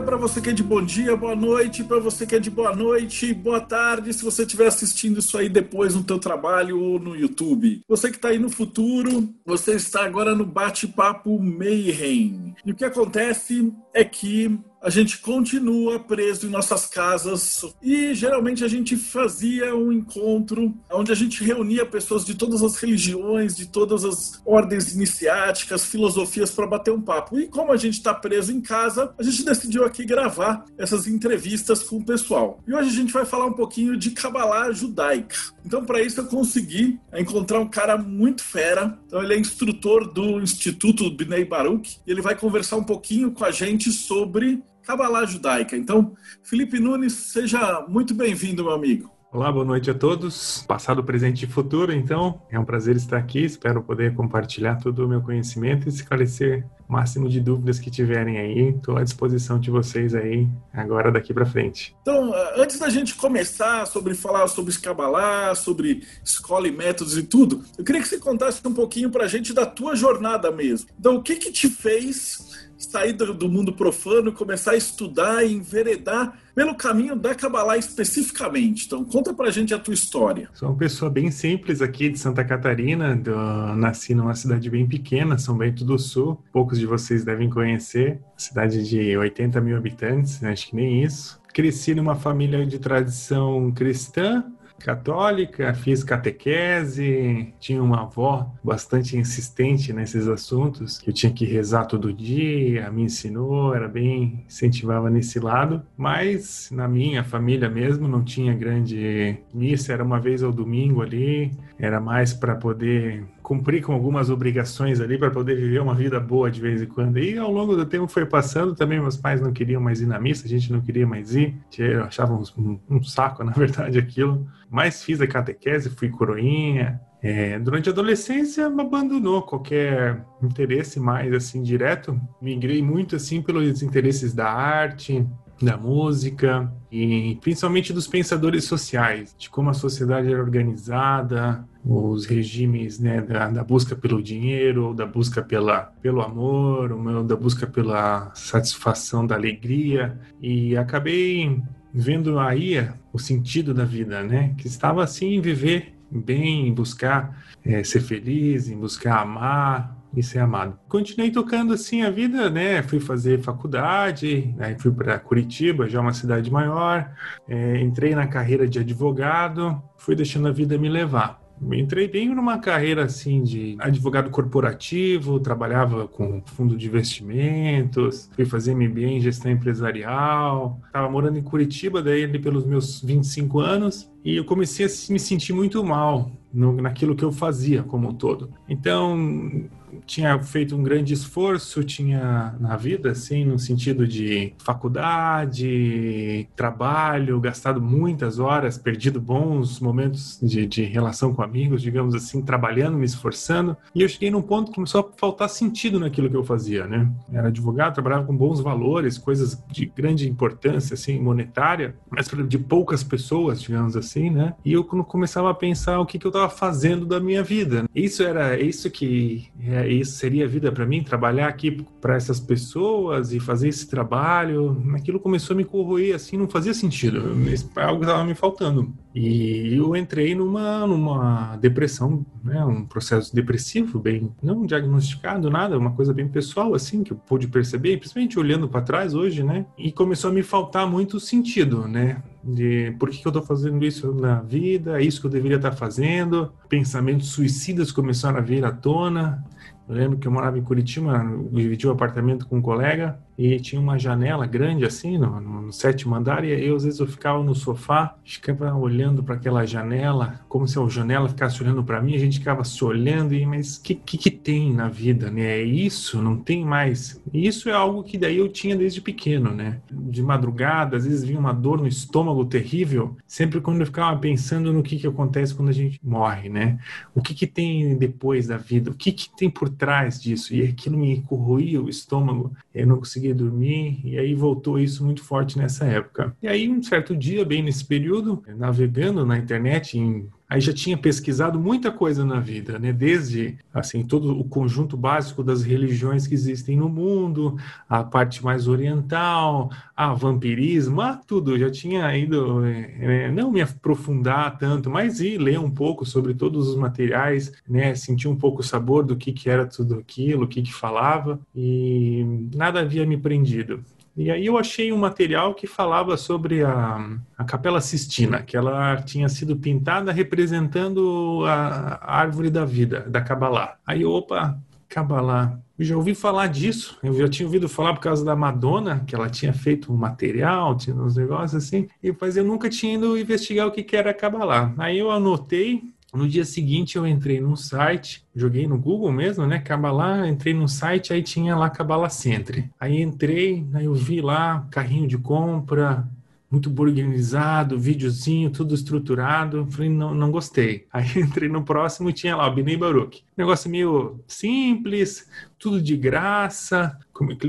para você que é de bom dia, boa noite para você que é de boa noite, boa tarde, se você estiver assistindo isso aí depois no teu trabalho ou no YouTube. Você que está aí no futuro, você está agora no bate-papo Mayhem. E o que acontece é que a gente continua preso em nossas casas e geralmente a gente fazia um encontro onde a gente reunia pessoas de todas as religiões, de todas as ordens iniciáticas, filosofias para bater um papo. E como a gente está preso em casa, a gente decidiu aqui gravar essas entrevistas com o pessoal. E hoje a gente vai falar um pouquinho de Kabbalah judaica. Então, para isso, eu consegui encontrar um cara muito fera. Então, ele é instrutor do Instituto Bnei Baruch e ele vai conversar um pouquinho com a gente sobre Kabbalah judaica. Então, Felipe Nunes, seja muito bem-vindo, meu amigo. Olá, boa noite a todos. Passado, presente e futuro, então, é um prazer estar aqui. Espero poder compartilhar todo o meu conhecimento e esclarecer o máximo de dúvidas que tiverem aí. Estou à disposição de vocês aí, agora daqui para frente. Então, antes da gente começar sobre falar sobre Kabbalah, sobre escola e métodos e tudo, eu queria que você contasse um pouquinho para a gente da tua jornada mesmo. Então, o que que te fez sair do mundo profano, começar a estudar e enveredar pelo caminho da Kabbalah especificamente. Então, conta pra gente a tua história. Sou uma pessoa bem simples aqui de Santa Catarina, do... nasci numa cidade bem pequena, São Bento do Sul. Poucos de vocês devem conhecer, cidade de 80 mil habitantes, acho que nem isso. Cresci numa família de tradição cristã, católica, fiz catequese, tinha uma avó bastante insistente nesses assuntos, que eu tinha que rezar todo dia, me ensinou, era bem incentivava nesse lado, mas na minha família mesmo não tinha grande missa, era uma vez ao domingo ali, era mais para poder cumprir com algumas obrigações ali para poder viver uma vida boa de vez em quando. E ao longo do tempo foi passando, também meus pais não queriam mais ir na missa, a gente não queria mais ir, achavam um, um saco, na verdade, aquilo. Mas fiz a catequese, fui coroinha. É, durante a adolescência, abandonou qualquer interesse mais assim direto. Migrei muito assim pelos interesses da arte, da música e principalmente dos pensadores sociais, de como a sociedade era organizada, os regimes né, da, da, busca pelo dinheiro, da busca pela, pelo amor, da busca pela satisfação da alegria e acabei vendo aí o sentido da vida, né? Que estava assim em viver bem, em buscar é, ser feliz, em buscar amar, e ser amado. Continuei tocando assim a vida, né? Fui fazer faculdade, aí fui para Curitiba, já uma cidade maior, é, entrei na carreira de advogado, fui deixando a vida me levar. Entrei bem numa carreira assim de advogado corporativo, trabalhava com fundo de investimentos, fui fazer MBA em gestão empresarial, estava morando em Curitiba daí ali pelos meus 25 anos e eu comecei a me sentir muito mal no, naquilo que eu fazia como um todo. Então, tinha feito um grande esforço, tinha na vida, assim, no sentido de faculdade, trabalho, gastado muitas horas, perdido bons momentos de, de relação com amigos, digamos assim, trabalhando, me esforçando. E eu cheguei num ponto que começou a faltar sentido naquilo que eu fazia, né? Era advogado, trabalhava com bons valores, coisas de grande importância, assim, monetária, mas de poucas pessoas, digamos assim, né? E eu começava a pensar o que, que eu estava fazendo da minha vida. Isso era isso que isso seria vida para mim, trabalhar aqui para essas pessoas e fazer esse trabalho. Aquilo começou a me corroer assim, não fazia sentido. Algo estava me faltando. E eu entrei numa, numa depressão, né, um processo depressivo, bem não diagnosticado, nada, uma coisa bem pessoal, assim, que eu pude perceber, principalmente olhando para trás hoje, né? E começou a me faltar muito sentido, né? De por que, que eu estou fazendo isso na vida, é isso que eu deveria estar tá fazendo. Pensamentos suicidas começaram a vir à tona. Eu lembro que eu morava em Curitiba, dividi um apartamento com um colega, e tinha uma janela grande assim no, no sétimo andar e eu às vezes eu ficava no sofá, ficava olhando para aquela janela, como se a janela ficasse olhando para mim, a gente ficava se olhando e mas que que, que tem na vida, né? É isso, não tem mais. E isso é algo que daí eu tinha desde pequeno, né? De madrugada, às vezes vinha uma dor no estômago terrível, sempre quando eu ficava pensando no que que acontece quando a gente morre, né? O que que tem depois da vida? O que que tem por trás disso? E aquilo me corroía o estômago, eu não conseguia dormir, e aí voltou isso muito forte nessa época. E aí, um certo dia, bem nesse período, navegando na internet em aí já tinha pesquisado muita coisa na vida, né? Desde assim todo o conjunto básico das religiões que existem no mundo, a parte mais oriental, a vampirismo, tudo. Já tinha ido é, não me aprofundar tanto, mas ir ler um pouco sobre todos os materiais, né? Sentir um pouco o sabor do que que era tudo aquilo, o que que falava e nada havia me prendido. E aí eu achei um material que falava sobre a, a Capela Sistina, que ela tinha sido pintada representando a, a árvore da vida, da Kabbalah. Aí, opa, Kabbalah. Eu já ouvi falar disso, eu já tinha ouvido falar por causa da Madonna, que ela tinha feito um material, tinha uns negócios assim, e, mas eu nunca tinha ido investigar o que, que era Kabbalah. Aí eu anotei no dia seguinte eu entrei num site, joguei no Google mesmo, né? Kabbalah, entrei num site, aí tinha lá Kabbalah Centre. Aí entrei, aí eu vi lá carrinho de compra, muito organizado, videozinho, tudo estruturado. Falei, não, não gostei. Aí entrei no próximo e tinha lá o Binei Baruch. Negócio meio simples, tudo de graça.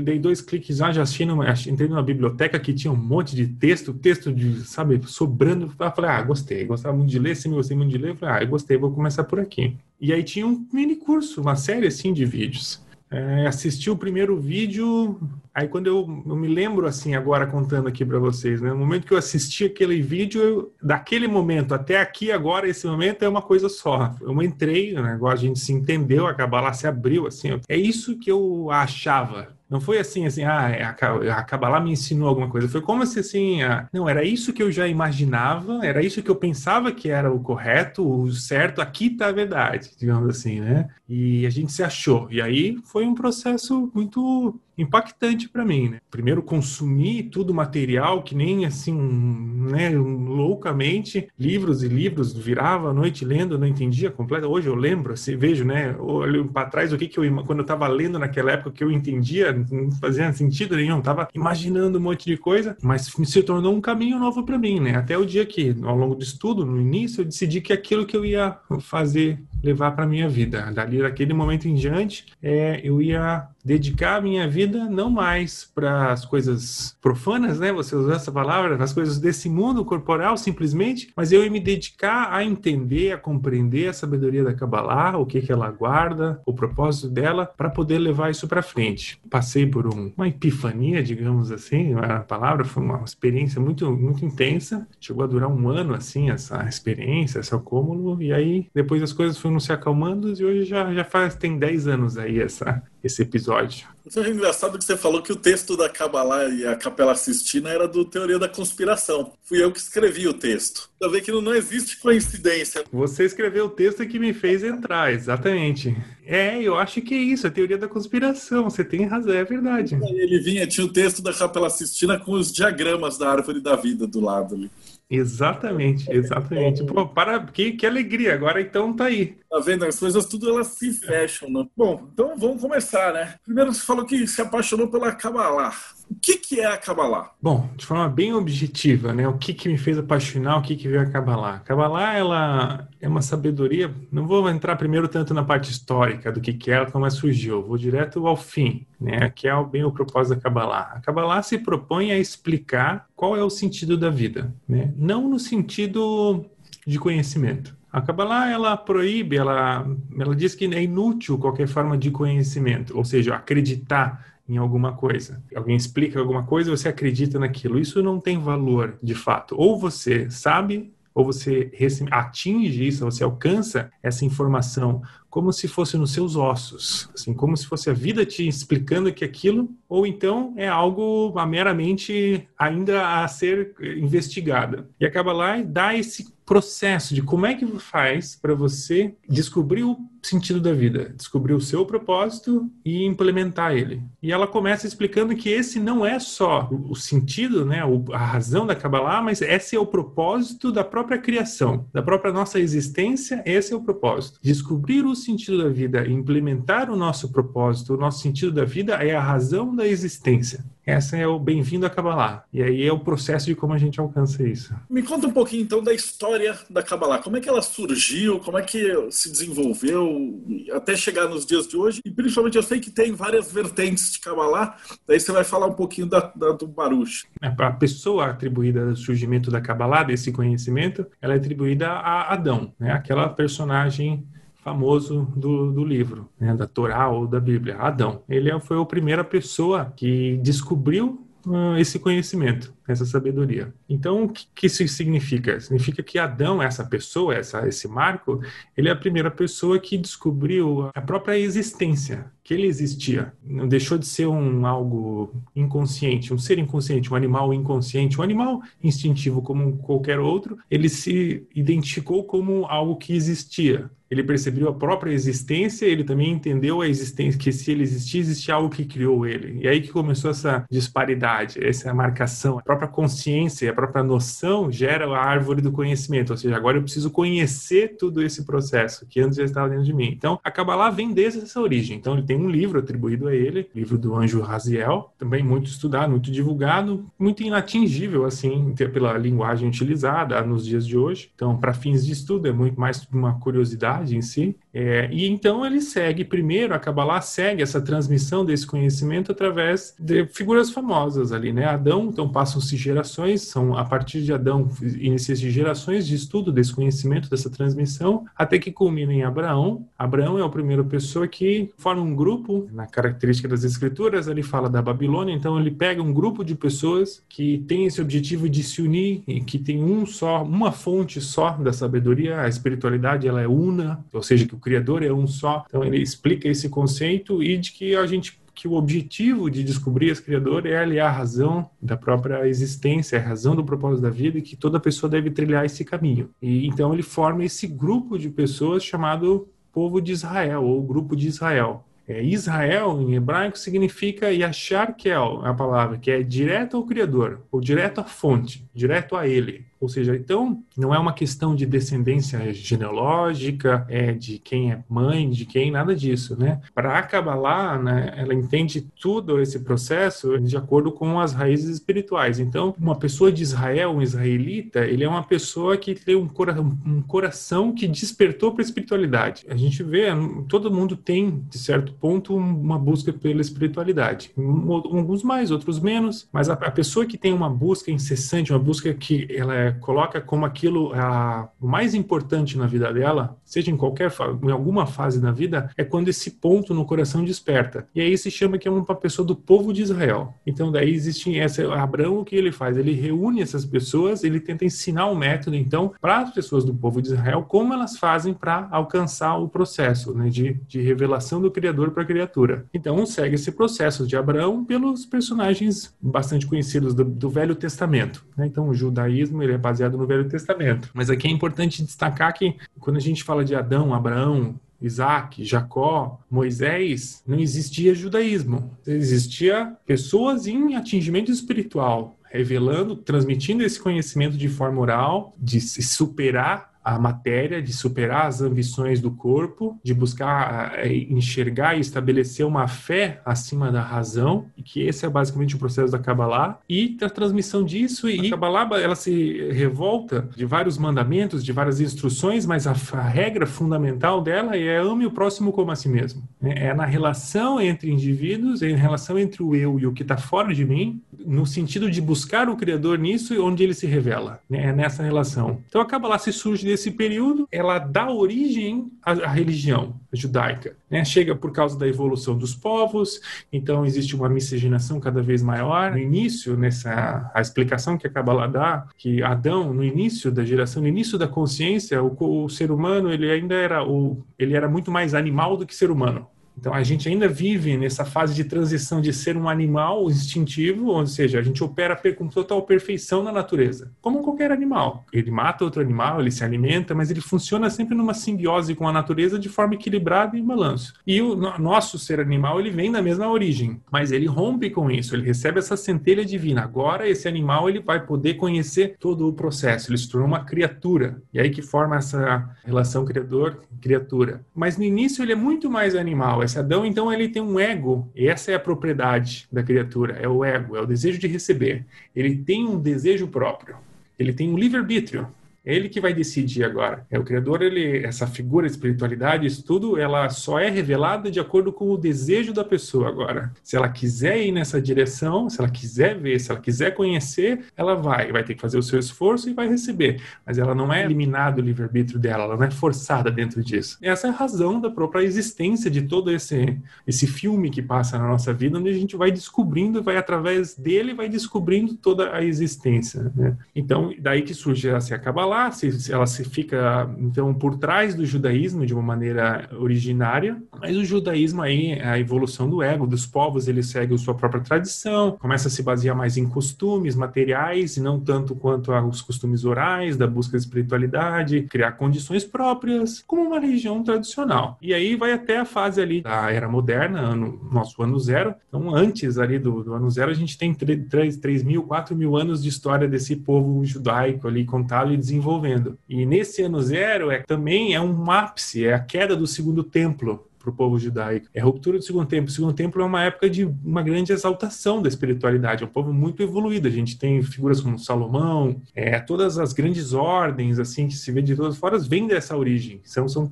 Dei dois cliques já, já achei numa, entrei numa biblioteca que tinha um monte de texto, texto de, sabe, sobrando. Eu falei, ah, gostei, gostava muito de ler, sempre gostei muito de ler. Eu falei, ah, eu gostei, vou começar por aqui. E aí tinha um mini curso, uma série assim de vídeos. É, assisti o primeiro vídeo, aí quando eu, eu me lembro assim agora contando aqui para vocês, né? No momento que eu assisti aquele vídeo, eu, daquele momento até aqui agora esse momento é uma coisa só. Eu entrei, né? agora a gente se entendeu, a Kabbalah se abriu assim. É isso que eu achava não foi assim, assim, ah, é, a Kabbalah me ensinou alguma coisa. Foi como se assim, ah, não, era isso que eu já imaginava, era isso que eu pensava que era o correto, o certo, aqui tá a verdade, digamos assim, né? E a gente se achou. E aí foi um processo muito impactante para mim, né? Primeiro consumir tudo material que nem assim, né, loucamente, livros e livros, virava a noite lendo, não entendia completa. Hoje eu lembro, assim, vejo, né, olho para trás o que que eu quando eu estava lendo naquela época que eu entendia, não fazia sentido nenhum, tava imaginando um monte de coisa, mas se tornou um caminho novo para mim, né? Até o dia que ao longo do estudo, no início, eu decidi que aquilo que eu ia fazer levar para minha vida. Dali daquele momento em diante, é, eu ia dedicar a minha vida não mais para as coisas profanas, né? Você usou essa palavra, nas coisas desse mundo corporal simplesmente, mas eu ia me dedicar a entender, a compreender a sabedoria da Kabbalah, o que que ela guarda, o propósito dela, para poder levar isso para frente. Passei por um, uma epifania, digamos assim, a palavra foi uma experiência muito muito intensa. Chegou a durar um ano assim essa experiência, esse acúmulo, e aí depois as coisas foram se acalmando e hoje já já faz tem 10 anos aí essa esse episódio. Isso é engraçado que você falou que o texto da Kabbalah e a Capela Sistina era do Teoria da Conspiração. Fui eu que escrevi o texto. Pra ver que não, não existe coincidência. Você escreveu o texto que me fez entrar, exatamente. É, eu acho que é isso, a teoria da conspiração. Você tem razão, é verdade. Ele vinha, tinha o texto da Capela Sistina com os diagramas da árvore da vida do lado ali. Exatamente, exatamente. Pô, para, que, que alegria, agora então tá aí. Tá vendo? As coisas tudo elas se fecham, né? Bom, então vamos começar, né? Primeiro você falou que se apaixonou pela Kabbalah. O que, que é a Kabbalah? Bom, de forma bem objetiva, né? O que, que me fez apaixonar, o que, que veio a Kabbalah? A Kabbalah, ela é uma sabedoria... Não vou entrar primeiro tanto na parte histórica do que, que é, como ela surgiu. Vou direto ao fim, né? Que é bem o propósito da Kabbalah. A Kabbalah se propõe a explicar qual é o sentido da vida, né? Não no sentido de conhecimento. A Kabbalah, ela proíbe, ela, ela diz que é inútil qualquer forma de conhecimento, ou seja, acreditar em alguma coisa. Alguém explica alguma coisa, você acredita naquilo. Isso não tem valor, de fato. Ou você sabe, ou você atinge isso, você alcança essa informação como se fosse nos seus ossos, assim, como se fosse a vida te explicando que aquilo, ou então é algo meramente ainda a ser investigada. E acaba lá e dá esse processo de como é que faz para você descobrir o sentido da vida, descobrir o seu propósito e implementar ele. E ela começa explicando que esse não é só o sentido, né, a razão da Kabbalah, mas esse é o propósito da própria criação, da própria nossa existência, esse é o propósito. Descobrir o sentido da vida e implementar o nosso propósito, o nosso sentido da vida é a razão da existência. Essa é o bem-vindo a Kabbalah. E aí é o processo de como a gente alcança isso. Me conta um pouquinho então da história da Kabbalah. Como é que ela surgiu? Como é que se desenvolveu até chegar nos dias de hoje? E principalmente eu sei que tem várias vertentes de Kabbalah. Daí você vai falar um pouquinho da, da do Baruch. É, a pessoa atribuída ao surgimento da Kabbalah, desse conhecimento, ela é atribuída a Adão, né? aquela personagem famoso do, do livro, né, da Torá ou da Bíblia, Adão. Ele foi a primeira pessoa que descobriu uh, esse conhecimento, essa sabedoria. Então, o que, que isso significa? Significa que Adão, essa pessoa, essa, esse Marco, ele é a primeira pessoa que descobriu a própria existência, que ele existia. Não deixou de ser um algo inconsciente, um ser inconsciente, um animal inconsciente, um animal instintivo como qualquer outro. Ele se identificou como algo que existia ele percebeu a própria existência, ele também entendeu a existência, que se ele existia, existia algo que criou ele. E aí que começou essa disparidade, essa marcação. A própria consciência, a própria noção gera a árvore do conhecimento, ou seja, agora eu preciso conhecer todo esse processo que antes já estava dentro de mim. Então, a Kabbalah vem desde essa origem. Então, ele tem um livro atribuído a ele, livro do anjo Raziel, também muito estudado, muito divulgado, muito inatingível, assim, pela linguagem utilizada nos dias de hoje. Então, para fins de estudo, é muito mais uma curiosidade em si. É, e então ele segue, primeiro, a Kabbalah segue essa transmissão desse conhecimento através de figuras famosas ali, né? Adão, então passam-se gerações, são a partir de Adão inicia-se gerações de estudo desse conhecimento, dessa transmissão, até que culmina em Abraão. Abraão é a primeira pessoa que forma um grupo, na característica das escrituras, ele fala da Babilônia, então ele pega um grupo de pessoas que tem esse objetivo de se unir e que tem um só, uma fonte só da sabedoria, a espiritualidade ela é una, ou seja, que Criador é um só. Então ele explica esse conceito e de que a gente que o objetivo de descobrir esse Criador é aliar a razão da própria existência, a razão do propósito da vida e que toda pessoa deve trilhar esse caminho. E então ele forma esse grupo de pessoas chamado povo de Israel ou grupo de Israel. É, Israel, em hebraico, significa Yashar Kel, a palavra, que é direto ao Criador, ou direto à fonte, direto a Ele. Ou seja, então não é uma questão de descendência genealógica, é de quem é mãe, de quem, nada disso, né? Para a Kabbalah, né, ela entende tudo esse processo de acordo com as raízes espirituais. Então, uma pessoa de Israel, um israelita, ele é uma pessoa que tem um, cora um coração que despertou para a espiritualidade. A gente vê, todo mundo tem, de certo ponto, uma busca pela espiritualidade. Alguns mais, outros menos, mas a, a pessoa que tem uma busca incessante, uma busca que ela é coloca como aquilo a, o mais importante na vida dela, seja em qualquer em alguma fase da vida, é quando esse ponto no coração desperta. E aí se chama que é uma pessoa do povo de Israel. Então daí existe essa Abraão o que ele faz? Ele reúne essas pessoas, ele tenta ensinar um método então para as pessoas do povo de Israel como elas fazem para alcançar o processo né, de, de revelação do Criador para a criatura. Então segue esse processo de Abraão pelos personagens bastante conhecidos do, do Velho Testamento. Né? Então o judaísmo ele é baseado no Velho Testamento. Mas aqui é importante destacar que quando a gente fala de Adão, Abraão, Isaac, Jacó, Moisés, não existia judaísmo. Existia pessoas em atingimento espiritual, revelando, transmitindo esse conhecimento de forma oral, de se superar a matéria, de superar as ambições do corpo, de buscar é, enxergar e estabelecer uma fé acima da razão, e que esse é basicamente o processo da Kabbalah, e a transmissão disso, e a Kabbalah ela se revolta de vários mandamentos, de várias instruções, mas a, a regra fundamental dela é ame o próximo como a si mesmo. Né? É na relação entre indivíduos, é na relação entre o eu e o que está fora de mim, no sentido de buscar o Criador nisso, onde ele se revela, né? é nessa relação. Então a Kabbalah se surge desse período, ela dá origem à, à religião judaica. Né? Chega por causa da evolução dos povos, então existe uma miscigenação cada vez maior. No início, nessa a explicação que a Kabbalah dá, que Adão, no início da geração, no início da consciência, o, o ser humano ele ainda era o, ele era muito mais animal do que ser humano. Então a gente ainda vive nessa fase de transição de ser um animal instintivo, ou seja, a gente opera com total perfeição na natureza, como qualquer animal. Ele mata outro animal, ele se alimenta, mas ele funciona sempre numa simbiose com a natureza de forma equilibrada e em balanço. E o nosso ser animal, ele vem da mesma origem, mas ele rompe com isso, ele recebe essa centelha divina. Agora esse animal ele vai poder conhecer todo o processo, ele se tornou uma criatura. E aí que forma essa relação criador-criatura. Mas no início ele é muito mais animal. Esse Adão, então, ele tem um ego, e essa é a propriedade da criatura, é o ego, é o desejo de receber. Ele tem um desejo próprio, ele tem um livre-arbítrio. É ele que vai decidir agora. É o criador, ele, essa figura, espiritualidade, isso tudo, ela só é revelada de acordo com o desejo da pessoa agora. Se ela quiser ir nessa direção, se ela quiser ver, se ela quiser conhecer, ela vai, vai ter que fazer o seu esforço e vai receber. Mas ela não é eliminada o livre-arbítrio dela, ela não é forçada dentro disso. Essa é a razão da própria existência de todo esse esse filme que passa na nossa vida, onde a gente vai descobrindo, vai através dele, vai descobrindo toda a existência. Né? Então, daí que surge essa acaba lá, se, ela se fica então por trás do judaísmo de uma maneira originária, mas o judaísmo aí a evolução do ego, dos povos, ele segue a sua própria tradição, começa a se basear mais em costumes materiais e não tanto quanto aos costumes orais, da busca de espiritualidade, criar condições próprias, como uma religião tradicional. E aí vai até a fase ali da era moderna, ano, nosso ano zero. Então, antes ali do, do ano zero, a gente tem 3, 3 mil, 4 mil anos de história desse povo judaico ali contado e desenvolvido desenvolvendo. E nesse ano zero é também é um ápice, é a queda do segundo templo para o povo judaico. É a ruptura do segundo templo. O segundo templo é uma época de uma grande exaltação da espiritualidade. É um povo muito evoluído. A gente tem figuras como Salomão, é, todas as grandes ordens assim que se vê de todas formas vêm dessa origem. São, são,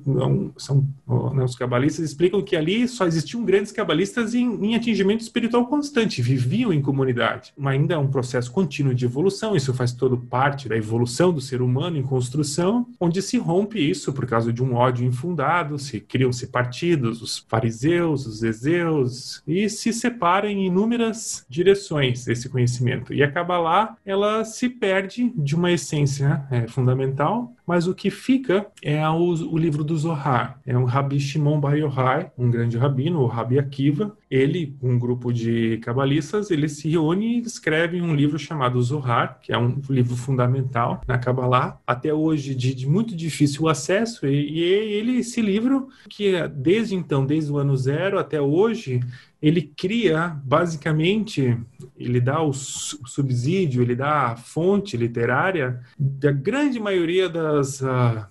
são né, os cabalistas explicam que ali só existiam grandes cabalistas em, em atingimento espiritual constante, viviam em comunidade. Mas ainda é um processo contínuo de evolução. Isso faz todo parte da evolução do ser humano em construção, onde se rompe isso por causa de um ódio infundado, se criam-se partidos os fariseus, os ezeus, e se separam em inúmeras direções esse conhecimento. E a Kabbalah, ela se perde de uma essência é, fundamental, mas o que fica é o, o livro do Zohar. É um Rabi Shimon Bar Yochai, um grande rabino, o Rabi Akiva. Ele, um grupo de cabalistas, ele se reúne e escreve um livro chamado Zohar, que é um livro fundamental na Kabbalah, até hoje de, de muito difícil acesso, e, e ele, esse livro, que é desde então, desde o ano zero até hoje, ele cria, basicamente, ele dá o subsídio, ele dá a fonte literária da grande maioria das. Uh,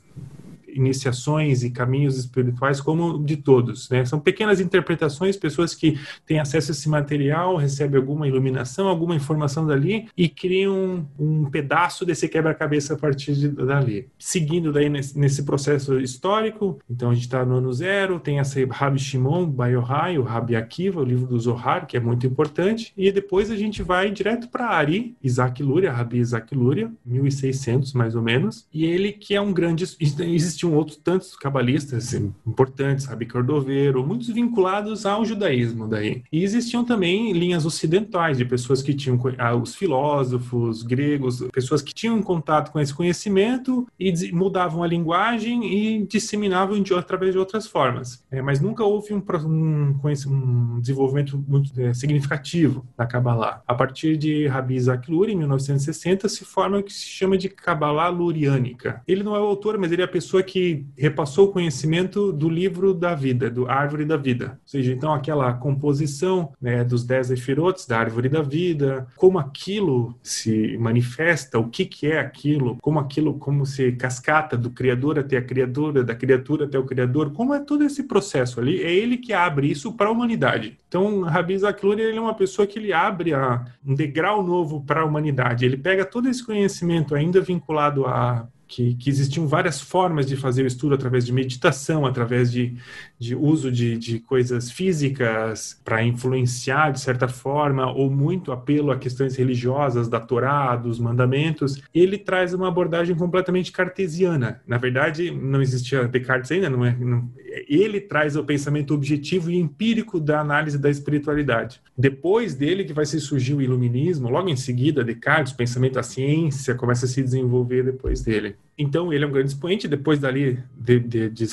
iniciações e caminhos espirituais como de todos, né? São pequenas interpretações, pessoas que têm acesso a esse material, recebem alguma iluminação, alguma informação dali e criam um, pedaço desse quebra-cabeça a partir de, dali. Seguindo daí nesse, nesse, processo histórico, então a gente está no ano zero, tem essa Rabi Shimon Bayohai, o Rabi Akiva, o livro do Zohar, que é muito importante, e depois a gente vai direto para Ari, Isaac Luria, Rabi Isaac Luria, 1600 mais ou menos, e ele que é um grande... Existe existiam outros tantos cabalistas importantes, Rabi Cordoveiro, muitos vinculados ao judaísmo daí. E existiam também linhas ocidentais de pessoas que tinham ah, os filósofos gregos, pessoas que tinham contato com esse conhecimento e mudavam a linguagem e disseminavam de, através de outras formas. É, mas nunca houve um, um, um desenvolvimento muito é, significativo da Kabbalah. A partir de Rabi Isaac Luria, em 1960, se forma o que se chama de Kabbalah Luriânica. Ele não é o autor, mas ele é a pessoa que repassou o conhecimento do livro da vida, do árvore da vida. Ou seja, então aquela composição né, dos dez efirotes da árvore da vida, como aquilo se manifesta, o que, que é aquilo, como aquilo, como se cascata do criador até a criatura, da criatura até o criador, como é todo esse processo ali, é ele que abre isso para a humanidade. Então, Rabi Zakluri, ele é uma pessoa que ele abre a, um degrau novo para a humanidade. Ele pega todo esse conhecimento ainda vinculado a que, que, existiam várias formas de fazer o estudo através de meditação, através de, de uso de, de coisas físicas para influenciar de certa forma, ou muito apelo a questões religiosas da Torá, dos mandamentos. Ele traz uma abordagem completamente cartesiana. Na verdade, não existia Descartes ainda, não é? Não, ele traz o pensamento objetivo e empírico da análise da espiritualidade. Depois dele que vai se surgir o iluminismo, logo em seguida Descartes, o pensamento da ciência começa a se desenvolver depois dele. Então, ele é um grande expoente. Depois dali, de, de, de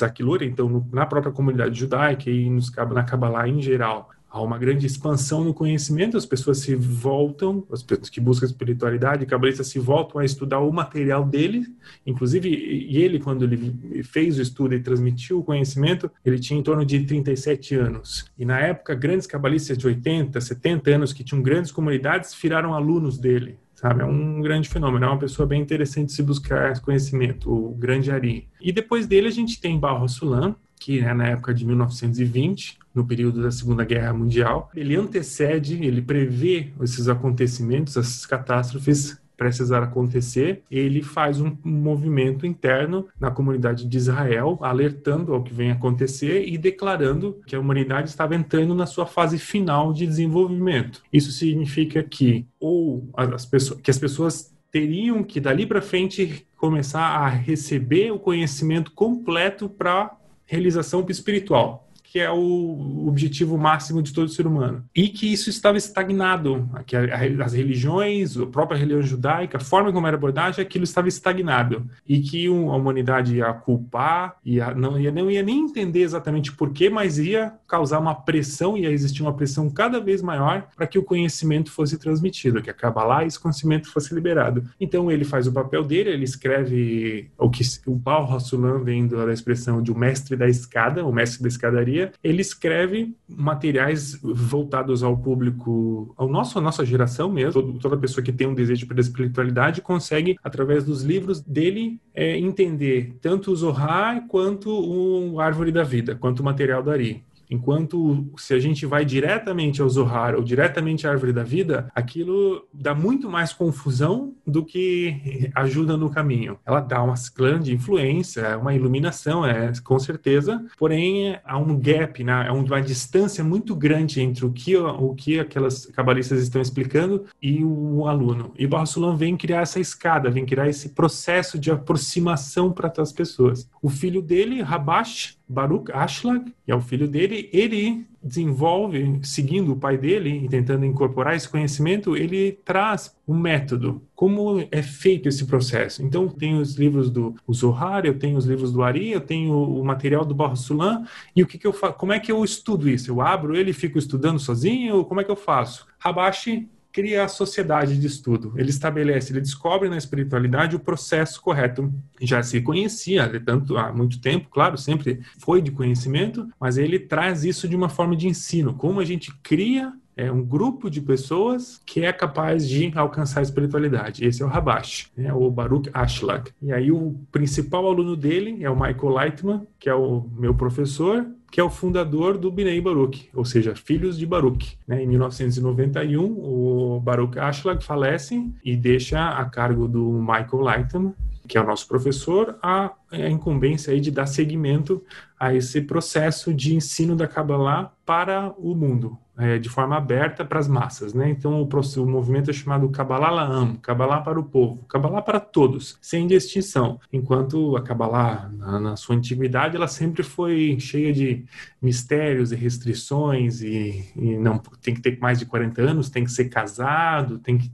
então, no, na própria comunidade judaica e nos, na Kabbalah em geral, há uma grande expansão no conhecimento, as pessoas se voltam, as pessoas que buscam espiritualidade, cabalistas se voltam a estudar o material dele, inclusive, e ele, quando ele fez o estudo e transmitiu o conhecimento, ele tinha em torno de 37 anos. E na época, grandes cabalistas de 80, 70 anos, que tinham grandes comunidades, viraram alunos dele sabe? É um grande fenômeno, é uma pessoa bem interessante se buscar conhecimento, o grande Ari. E depois dele a gente tem Barro Sulam, que é na época de 1920, no período da Segunda Guerra Mundial. Ele antecede, ele prevê esses acontecimentos, essas catástrofes precisar acontecer, ele faz um movimento interno na comunidade de Israel, alertando ao que vem acontecer e declarando que a humanidade estava entrando na sua fase final de desenvolvimento. Isso significa que ou as pessoas, que as pessoas teriam que dali para frente começar a receber o conhecimento completo para realização espiritual que é o objetivo máximo de todo ser humano. E que isso estava estagnado, que as religiões, a própria religião judaica, a forma como era abordagem, aquilo estava estagnado. E que a humanidade ia culpar, ia, não, ia, não ia nem entender exatamente porquê, mas ia causar uma pressão, ia existir uma pressão cada vez maior para que o conhecimento fosse transmitido, que acaba lá e esse conhecimento fosse liberado. Então ele faz o papel dele, ele escreve o que o Baal Hassulam vem da expressão de o mestre da escada, o mestre da escadaria, ele escreve materiais voltados ao público, ao nosso, à nossa geração mesmo. Toda pessoa que tem um desejo pela espiritualidade consegue, através dos livros dele, é, entender tanto o Zohar quanto o Árvore da Vida, quanto o material do Ari. Enquanto se a gente vai diretamente ao Zohar ou diretamente à árvore da vida, aquilo dá muito mais confusão do que ajuda no caminho. Ela dá uma grande influência, uma iluminação, é com certeza, porém há um gap, né? há uma distância muito grande entre o que, o que aquelas cabalistas estão explicando e o aluno. E Barsulam vem criar essa escada, vem criar esse processo de aproximação para as pessoas. O filho dele, Rabash, Baruch Ashlag, que é o filho dele, ele desenvolve, seguindo o pai dele e tentando incorporar esse conhecimento, ele traz um método, como é feito esse processo. Então, tem os livros do Zohar, eu tenho os livros do Ari, eu tenho o material do Baruch Sulam, e o que, que eu faço? Como é que eu estudo isso? Eu abro ele e fico estudando sozinho? Como é que eu faço? Rabashi cria a sociedade de estudo. Ele estabelece, ele descobre na espiritualidade o processo correto. Já se conhecia tanto há muito tempo, claro, sempre foi de conhecimento, mas ele traz isso de uma forma de ensino, como a gente cria é um grupo de pessoas que é capaz de alcançar a espiritualidade. Esse é o Rabash, né, o Baruch Ashlag. E aí o principal aluno dele é o Michael Leitman, que é o meu professor, que é o fundador do Binei Baruch, ou seja, Filhos de Baruch. Né? Em 1991, o Baruch Ashlag falece e deixa a cargo do Michael Leitman, que é o nosso professor, a, a incumbência aí de dar seguimento a esse processo de ensino da Kabbalah para o mundo, é, de forma aberta para as massas. Né? Então, o, o movimento é chamado Kabbalah La'am, Kabbalah para o povo, Kabbalah para todos, sem distinção. Enquanto a Kabbalah, na, na, sua antiguidade, ela sempre foi cheia de mistérios e restrições, e, e, não tem que ter mais de 40 anos, tem que ser casado, tem que,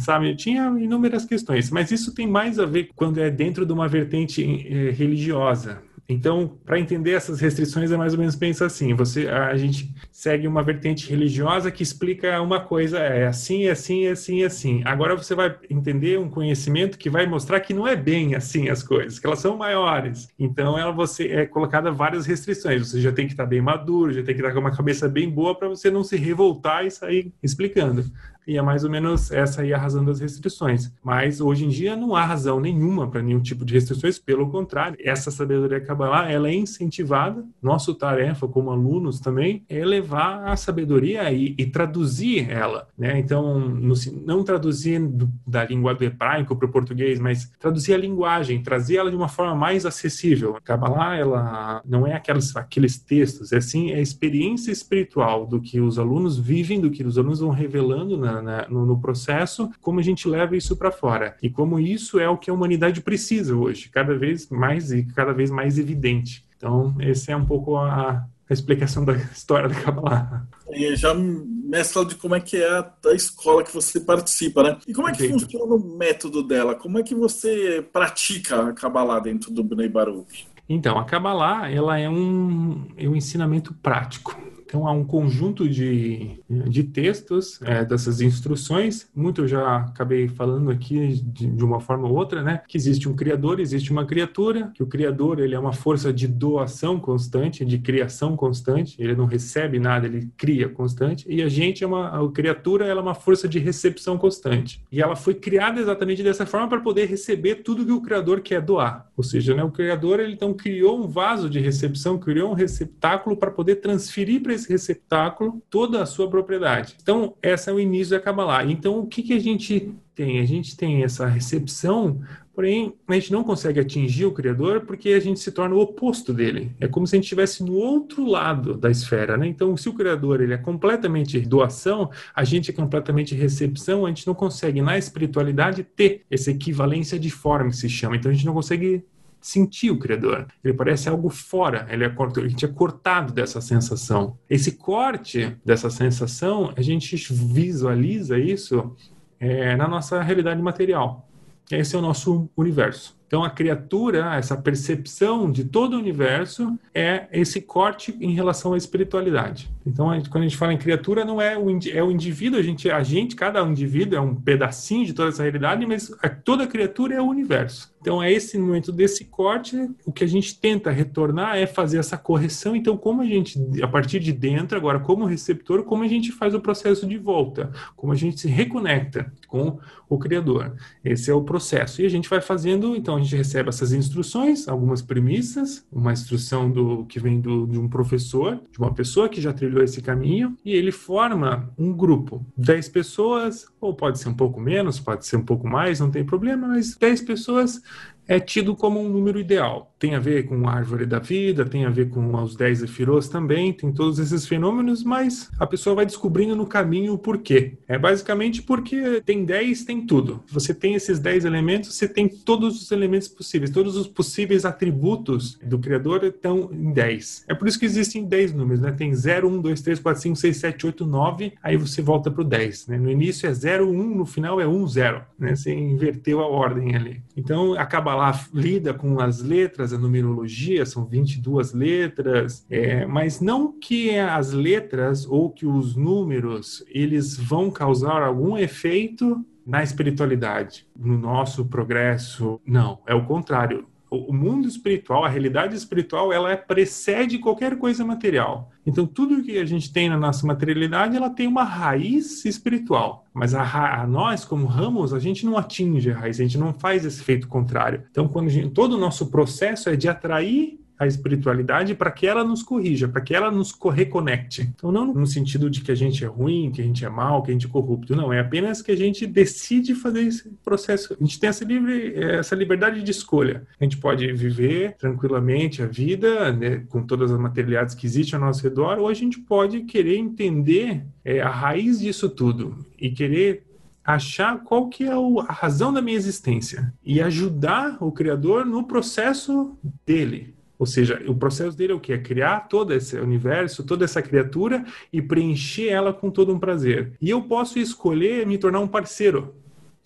sabe, tinha inúmeras questões, mas isso tem mais a ver quando é dentro de uma vertente é, religiosa. Então, para entender essas restrições, é mais ou menos pensa assim: você, a gente segue uma vertente religiosa que explica uma coisa, é assim, assim, assim, assim. Agora você vai entender um conhecimento que vai mostrar que não é bem assim as coisas, que elas são maiores. Então, ela você é colocada várias restrições. Você já tem que estar tá bem maduro, já tem que estar tá com uma cabeça bem boa para você não se revoltar e sair explicando e é mais ou menos essa aí a razão das restrições. Mas hoje em dia não há razão nenhuma para nenhum tipo de restrições, pelo contrário, essa sabedoria Kabbalah, ela é incentivada, nossa tarefa como alunos também é levar a sabedoria e, e traduzir ela, né? Então, no, não traduzir do, da língua do hebraico para o português, mas traduzir a linguagem, trazer ela de uma forma mais acessível. Kabbalah, ela não é aqueles, aqueles textos, é sim a experiência espiritual do que os alunos vivem, do que os alunos vão revelando na na, no, no, processo, como a gente leva isso para fora. E como isso é o que a humanidade precisa hoje, cada vez mais e cada vez mais evidente. Então, esse é um pouco a, a explicação da história da Kabbalah. E já mescla de como é que é a, a, escola que você participa, né? E como é que funciona o método dela? Como é que você pratica a Kabbalah dentro do Bnei Baruch? Então, a Kabbalah, ela é um, é um ensinamento prático. Então, há um conjunto de, de textos é, dessas instruções. Muito eu já acabei falando aqui de, de, uma forma ou outra, né? Que existe um criador, existe uma criatura, que o criador ele é uma força de doação constante, de criação constante. Ele não recebe nada, ele cria constante. E a gente é uma a criatura, ela é uma força de recepção constante. E ela foi criada exatamente dessa forma para poder receber tudo que o criador quer doar. Ou seja, né, o criador ele então criou um vaso de recepção, criou um receptáculo para poder transferir para esse receptáculo toda a sua propriedade. Então, essa é o início da Kabbalah. Então, o que, que a gente tem? A gente tem essa recepção, porém, a gente não consegue atingir o Criador porque a gente se torna o oposto dele. É como se a gente estivesse no outro lado da esfera, né? Então, se o Criador ele é completamente doação, a gente é completamente recepção, a gente não consegue, na espiritualidade, ter essa equivalência de forma que se chama. Então, a gente não consegue sentir o Criador. Ele parece algo fora, ele é, a gente é cortado dessa sensação. Esse corte dessa sensação, a gente visualiza isso é, na nossa realidade material. Esse é o nosso universo. Então, a criatura, essa percepção de todo o universo, é esse corte em relação à espiritualidade. Então, a gente, quando a gente fala em criatura, não é o, é o indivíduo, a gente, a gente, cada indivíduo é um pedacinho de toda essa realidade, mas a, toda criatura é o universo. Então, é esse momento desse corte, o que a gente tenta retornar é fazer essa correção. Então, como a gente, a partir de dentro, agora, como receptor, como a gente faz o processo de volta, como a gente se reconecta com o Criador. Esse é o processo. E a gente vai fazendo, então, a gente recebe essas instruções, algumas premissas, uma instrução do que vem do, de um professor, de uma pessoa que já trilhou esse caminho, e ele forma um grupo, 10 pessoas, ou pode ser um pouco menos, pode ser um pouco mais, não tem problema, mas 10 pessoas é tido como um número ideal. Tem a ver com a árvore da vida, tem a ver com os 10 Zefirot também, tem todos esses fenômenos, mas a pessoa vai descobrindo no caminho o porquê. É basicamente porque tem 10, tem tudo. Você tem esses 10 elementos, você tem todos os elementos possíveis, todos os possíveis atributos do Criador estão em 10. É por isso que existem 10 números, né? Tem 0, 1, 2, 3, 4, 5, 6, 7, 8, 9, aí você volta para o 10. Né? No início é 0, 1, no final é 1, 0. Né? Você inverteu a ordem ali. Então, acaba lá lida com as letras, a numerologia, são 22 letras, é, mas não que as letras ou que os números eles vão causar algum efeito na espiritualidade, no nosso progresso. Não, é o contrário o mundo espiritual, a realidade espiritual, ela precede qualquer coisa material. Então, tudo que a gente tem na nossa materialidade, ela tem uma raiz espiritual. Mas a, a nós, como ramos, a gente não atinge a raiz, a gente não faz esse efeito contrário. Então, quando gente, todo o nosso processo é de atrair a espiritualidade para que ela nos corrija, para que ela nos reconecte. Então, não no sentido de que a gente é ruim, que a gente é mal, que a gente é corrupto, não. É apenas que a gente decide fazer esse processo. A gente tem essa, livre, essa liberdade de escolha. A gente pode viver tranquilamente a vida, né, com todas as materialidades que existem ao nosso redor, ou a gente pode querer entender é, a raiz disso tudo e querer achar qual que é a razão da minha existência e ajudar o criador no processo dele ou seja, o processo dele é o que? É criar todo esse universo, toda essa criatura e preencher ela com todo um prazer. E eu posso escolher me tornar um parceiro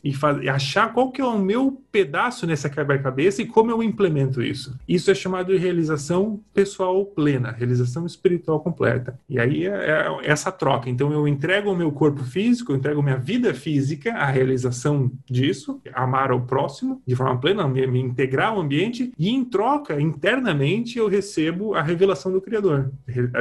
e, e achar qual que é o meu pedaço nessa quebra-cabeça e como eu implemento isso. Isso é chamado de realização pessoal plena, realização espiritual completa. E aí é, é essa troca. Então eu entrego o meu corpo físico, eu entrego minha vida física, a realização disso, amar ao próximo de forma plena, me, me integrar ao ambiente e em troca, internamente, eu recebo a revelação do Criador,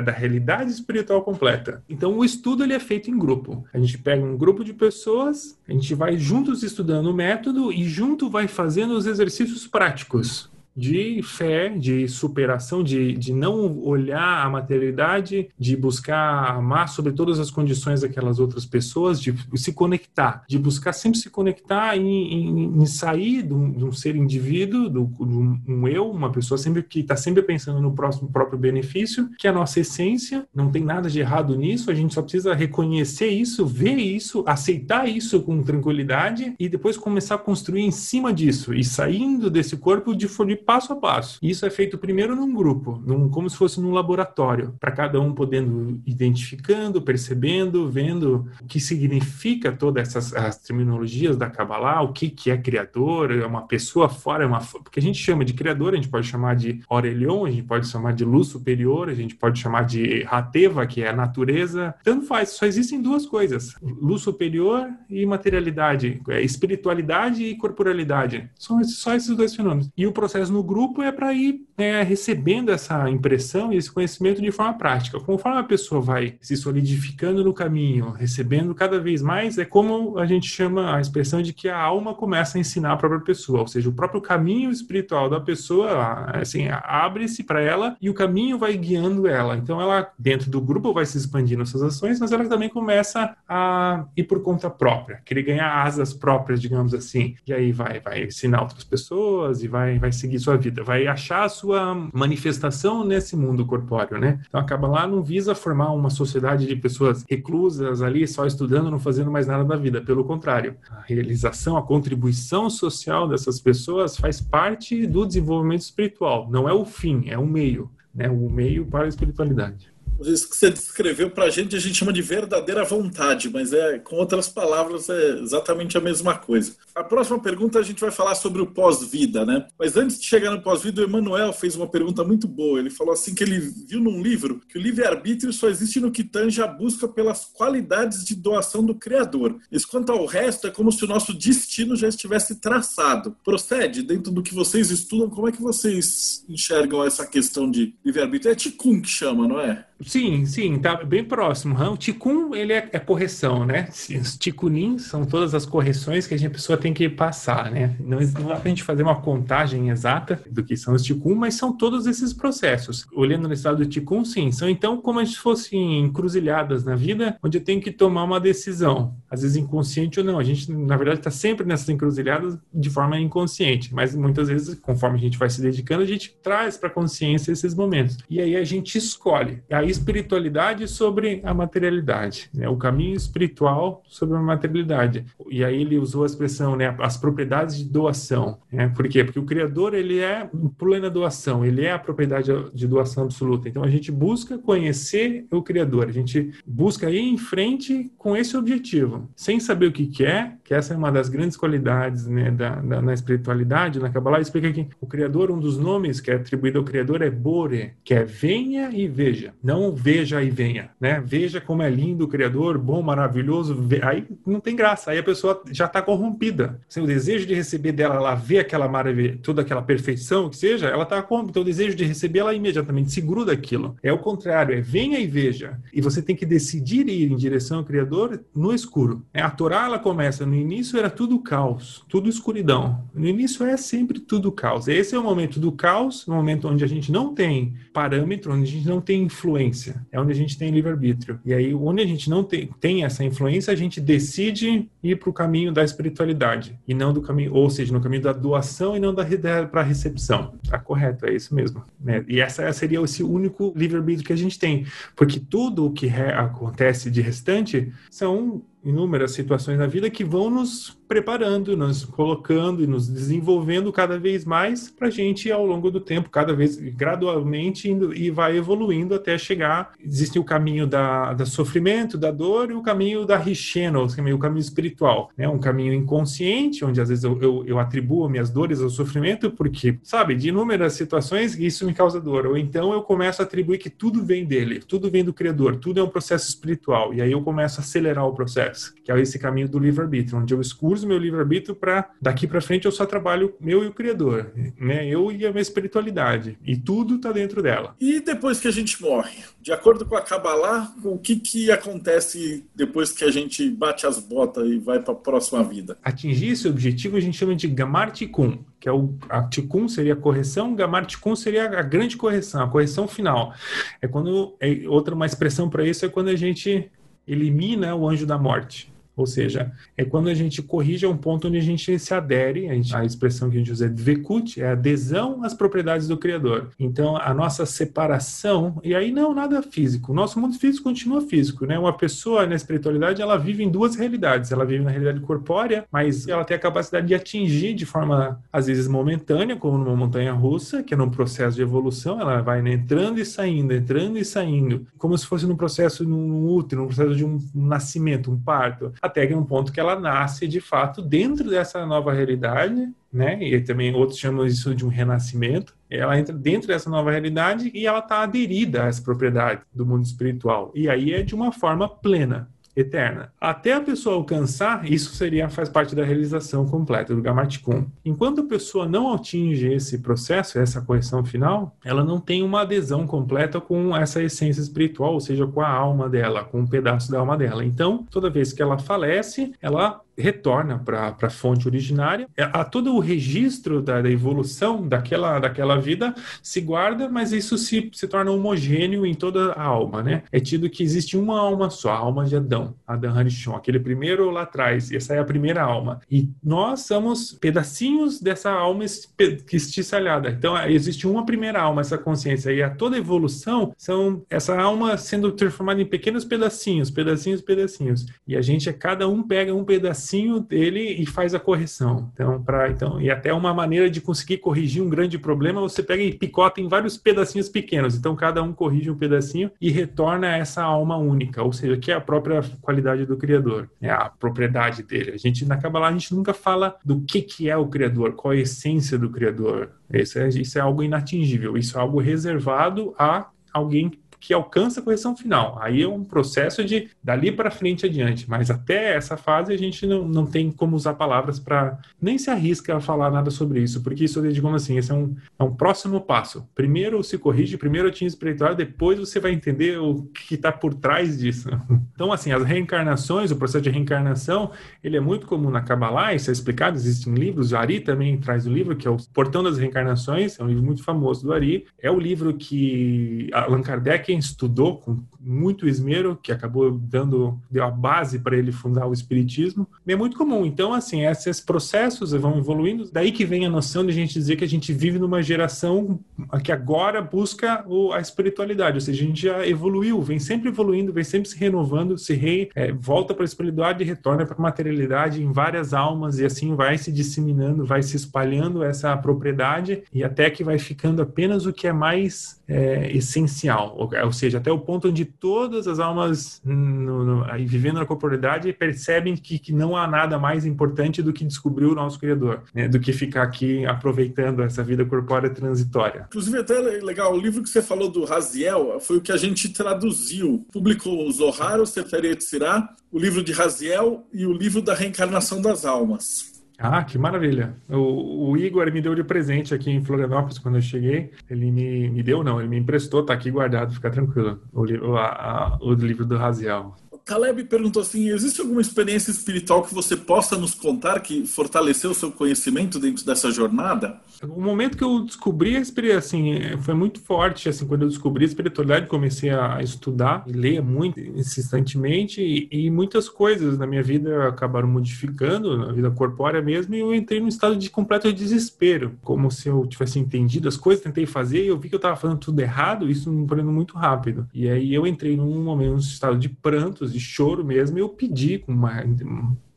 da realidade espiritual completa. Então o estudo ele é feito em grupo. A gente pega um grupo de pessoas, a gente vai juntos juntos estudando o método e junto vai fazendo os exercícios práticos de fé, de superação, de, de não olhar a materialidade, de buscar amar sobre todas as condições daquelas outras pessoas, de se conectar, de buscar sempre se conectar em, em, em sair de um, de um, ser indivíduo, do, de um, eu, uma pessoa sempre que está sempre pensando no próximo próprio benefício, que é a nossa essência, não tem nada de errado nisso, a gente só precisa reconhecer isso, ver isso, aceitar isso com tranquilidade e depois começar a construir em cima disso e saindo desse corpo de, de passo a passo. Isso é feito primeiro num grupo, num, como se fosse num laboratório, para cada um podendo identificando, percebendo, vendo o que significa todas essas as terminologias da Kabbalah, o que, que é criador, é uma pessoa fora, é uma porque a gente chama de criador, a gente pode chamar de Aurelion, a gente pode chamar de luz superior, a gente pode chamar de Rateva, que é a natureza. Tanto faz, só existem duas coisas: luz superior e materialidade, é, espiritualidade e corporalidade. São só esses dois fenômenos. E o processo no grupo é para ir é, recebendo essa impressão e esse conhecimento de forma prática. Conforme a pessoa vai se solidificando no caminho, recebendo cada vez mais, é como a gente chama a expressão de que a alma começa a ensinar a própria pessoa, ou seja, o próprio caminho espiritual da pessoa, assim, abre-se para ela e o caminho vai guiando ela. Então, ela, dentro do grupo, vai se expandindo essas ações, mas ela também começa a ir por conta própria, querer ganhar asas próprias, digamos assim. E aí vai, vai ensinar outras pessoas e vai, vai seguir sua vida, vai achar a sua manifestação nesse mundo corpóreo, né? Então, acaba lá, não visa formar uma sociedade de pessoas reclusas ali, só estudando, não fazendo mais nada da vida. Pelo contrário, a realização, a contribuição social dessas pessoas faz parte do desenvolvimento espiritual. Não é o fim, é o meio, né? O meio para a espiritualidade. Isso que você descreveu para a gente, a gente chama de verdadeira vontade, mas é com outras palavras é exatamente a mesma coisa. A próxima pergunta a gente vai falar sobre o pós-vida, né? Mas antes de chegar no pós-vida, o Emanuel fez uma pergunta muito boa. Ele falou assim que ele viu num livro que o livre-arbítrio só existe no que tange a busca pelas qualidades de doação do Criador. Isso quanto ao resto, é como se o nosso destino já estivesse traçado. Procede, dentro do que vocês estudam, como é que vocês enxergam essa questão de livre-arbítrio? É Ticum que chama, não é? Sim, sim, tá bem próximo. O Ticum, ele é, é, correção, né? Os Ticunim são todas as correções que a, gente, a pessoa tem que passar, né? Não, não dá pra gente fazer uma contagem exata do que são os Ticum, mas são todos esses processos. Olhando no estado do Ticum, sim, são então como se fossem encruzilhadas na vida, onde eu tenho que tomar uma decisão, às vezes inconsciente ou não. A gente, na verdade, está sempre nessas encruzilhadas de forma inconsciente, mas muitas vezes, conforme a gente vai se dedicando, a gente traz para a consciência esses momentos. E aí a gente escolhe. Aí espiritualidade sobre a materialidade, né? o caminho espiritual sobre a materialidade. E aí ele usou a expressão, né, as propriedades de doação. Né? Por quê? Porque o Criador ele é plena doação, ele é a propriedade de doação absoluta. Então a gente busca conhecer o Criador, a gente busca ir em frente com esse objetivo, sem saber o que, que é, que essa é uma das grandes qualidades né, da, da, na espiritualidade, na Kabbalah, explica que o Criador, um dos nomes que é atribuído ao Criador é Bore, que é venha e veja. Não veja e venha, né? Veja como é lindo o Criador, bom, maravilhoso. Aí não tem graça, aí a pessoa já está corrompida. Assim, o desejo de receber dela, ela vê aquela maravilha, toda aquela perfeição que seja, ela está corrompida. Então o desejo de receber, ela imediatamente se gruda aquilo. É o contrário, é venha e veja. E você tem que decidir ir em direção ao Criador no escuro. É, a Torá, ela começa, no início era tudo caos, tudo escuridão. No início é sempre tudo caos. Esse é o momento do caos, no momento onde a gente não tem parâmetro, onde a gente não tem influência influência, é onde a gente tem livre-arbítrio. E aí, onde a gente não tem, tem essa influência, a gente decide ir para o caminho da espiritualidade, e não do caminho, ou seja, no caminho da doação e não da para a recepção. Tá correto, é isso mesmo. Né? E essa seria esse único livre-arbítrio que a gente tem, porque tudo o que acontece de restante são inúmeras situações na vida que vão nos preparando, nos colocando e nos desenvolvendo cada vez mais para a gente, ao longo do tempo, cada vez gradualmente indo, e vai evoluindo até chegar. Existe o caminho da, da sofrimento, da dor e o caminho da richena, o caminho, o caminho espiritual. Né? Um caminho inconsciente, onde às vezes eu, eu, eu atribuo minhas dores ao sofrimento, porque, sabe, de inúmeras situações isso me causa dor. Ou então eu começo a atribuir que tudo vem dele, tudo vem do Criador, tudo é um processo espiritual. E aí eu começo a acelerar o processo que é esse caminho do livre-arbítrio, onde eu escurso meu livre-arbítrio para daqui para frente eu só trabalho meu e o Criador, né? Eu e a minha espiritualidade. E tudo está dentro dela. E depois que a gente morre? De acordo com a Kabbalah, o que, que acontece depois que a gente bate as botas e vai para a próxima vida? Atingir esse objetivo a gente chama de Gamar Tikkun, que é o a Tikkun seria a correção, Gamar Tikkun seria a grande correção, a correção final. É quando é, outra uma expressão para isso é quando a gente elimina o anjo da morte. Ou seja, é quando a gente corrige um ponto onde a gente se adere, a, gente, a expressão que a gente usa é dvekut, é adesão às propriedades do Criador. Então, a nossa separação, e aí não nada físico. O nosso mundo físico continua físico, né? Uma pessoa na espiritualidade, ela vive em duas realidades. Ela vive na realidade corpórea, mas ela tem a capacidade de atingir de forma, às vezes, momentânea, como numa montanha russa, que é num processo de evolução, ela vai né, entrando e saindo, entrando e saindo, como se fosse num processo, num útero, num processo de um nascimento, um parto até que um ponto que ela nasce de fato dentro dessa nova realidade, né? E também outros chamam isso de um renascimento. Ela entra dentro dessa nova realidade e ela está aderida a essa propriedade do mundo espiritual. E aí é de uma forma plena eterna. Até a pessoa alcançar, isso seria faz parte da realização completa do Gamartikun. Enquanto a pessoa não atinge esse processo, essa correção final, ela não tem uma adesão completa com essa essência espiritual, ou seja, com a alma dela, com um pedaço da alma dela. Então, toda vez que ela falece, ela retorna para a fonte originária. É, a, todo o registro da, da, evolução daquela, daquela vida se guarda, mas isso se, se torna homogêneo em toda a alma, né? É tido que existe uma alma só, a alma de Adão, Adão Harishon, aquele primeiro lá atrás, essa é a primeira alma. E nós somos pedacinhos dessa alma estiçalhada. Então, existe uma primeira alma, essa consciência, e a toda evolução são essa alma sendo transformada em pequenos pedacinhos, pedacinhos, pedacinhos. E a gente, cada um pega um pedacinho pedacinho dele e faz a correção. Então, para então e até uma maneira de conseguir corrigir um grande problema, você pega e picota em vários pedacinhos pequenos. Então, cada um corrige um pedacinho e retorna essa alma única, ou seja, que é a própria qualidade do criador, é a propriedade dele. A gente na Kabbalah a gente nunca fala do que que é o criador, qual a essência do criador. Isso é, isso é algo inatingível, isso é algo reservado a alguém que alcança a correção final. Aí é um processo de dali para frente adiante, mas até essa fase a gente não, não tem como usar palavras para nem se arrisca a falar nada sobre isso, porque isso, digamos assim, esse é um, é um próximo passo. Primeiro se corrige, primeiro atinge espiritual, depois você vai entender o que está por trás disso. Então, assim, as reencarnações, o processo de reencarnação, ele é muito comum na Kabbalah, isso é explicado, existem livros, o Ari também traz o um livro, que é o Portão das Reencarnações, é um livro muito famoso do Ari, é o livro que Allan Kardec estudou com muito esmero, que acabou dando deu a base para ele fundar o espiritismo, é muito comum. Então, assim, esses processos vão evoluindo, daí que vem a noção de a gente dizer que a gente vive numa geração que agora busca a espiritualidade, ou seja, a gente já evoluiu, vem sempre evoluindo, vem sempre se renovando, se re, é, volta para a espiritualidade e retorna para a materialidade em várias almas. E assim vai se disseminando, vai se espalhando essa propriedade. E até que vai ficando apenas o que é mais é, essencial, ou, ou, seja, até o ponto onde todas as almas no, no, aí, vivendo na corporidade percebem que, que, não há nada mais importante do que descobrir o nosso Criador, né, do que ficar aqui aproveitando essa vida corpórea transitória. Inclusive, até legal, o livro que você falou do Raziel foi o que a gente traduziu, publicou o Zohar, o Sefer Yetzirah, o livro de Raziel e o livro da reencarnação das almas. Ah, que maravilha. O, o, Igor me deu de presente aqui em Florianópolis quando eu cheguei. Ele me, me deu, não, ele me emprestou, tá aqui guardado, fica tranquilo. O, o, a, a, o livro do Raziel. Caleb perguntou assim: existe alguma experiência espiritual que você possa nos contar que fortaleceu o seu conhecimento dentro dessa jornada? O momento que eu descobri a assim, foi muito forte, assim, quando eu descobri a espiritualidade, comecei a estudar e ler muito insistentemente e, e muitas coisas na minha vida acabaram modificando, na vida corpórea mesmo, e eu entrei num estado de completo desespero, como se eu tivesse entendido as coisas, tentei fazer e eu vi que eu estava fazendo tudo errado, isso me prendeu muito rápido. E aí eu entrei num momento, num estado de prantos, de choro mesmo, eu pedi com uma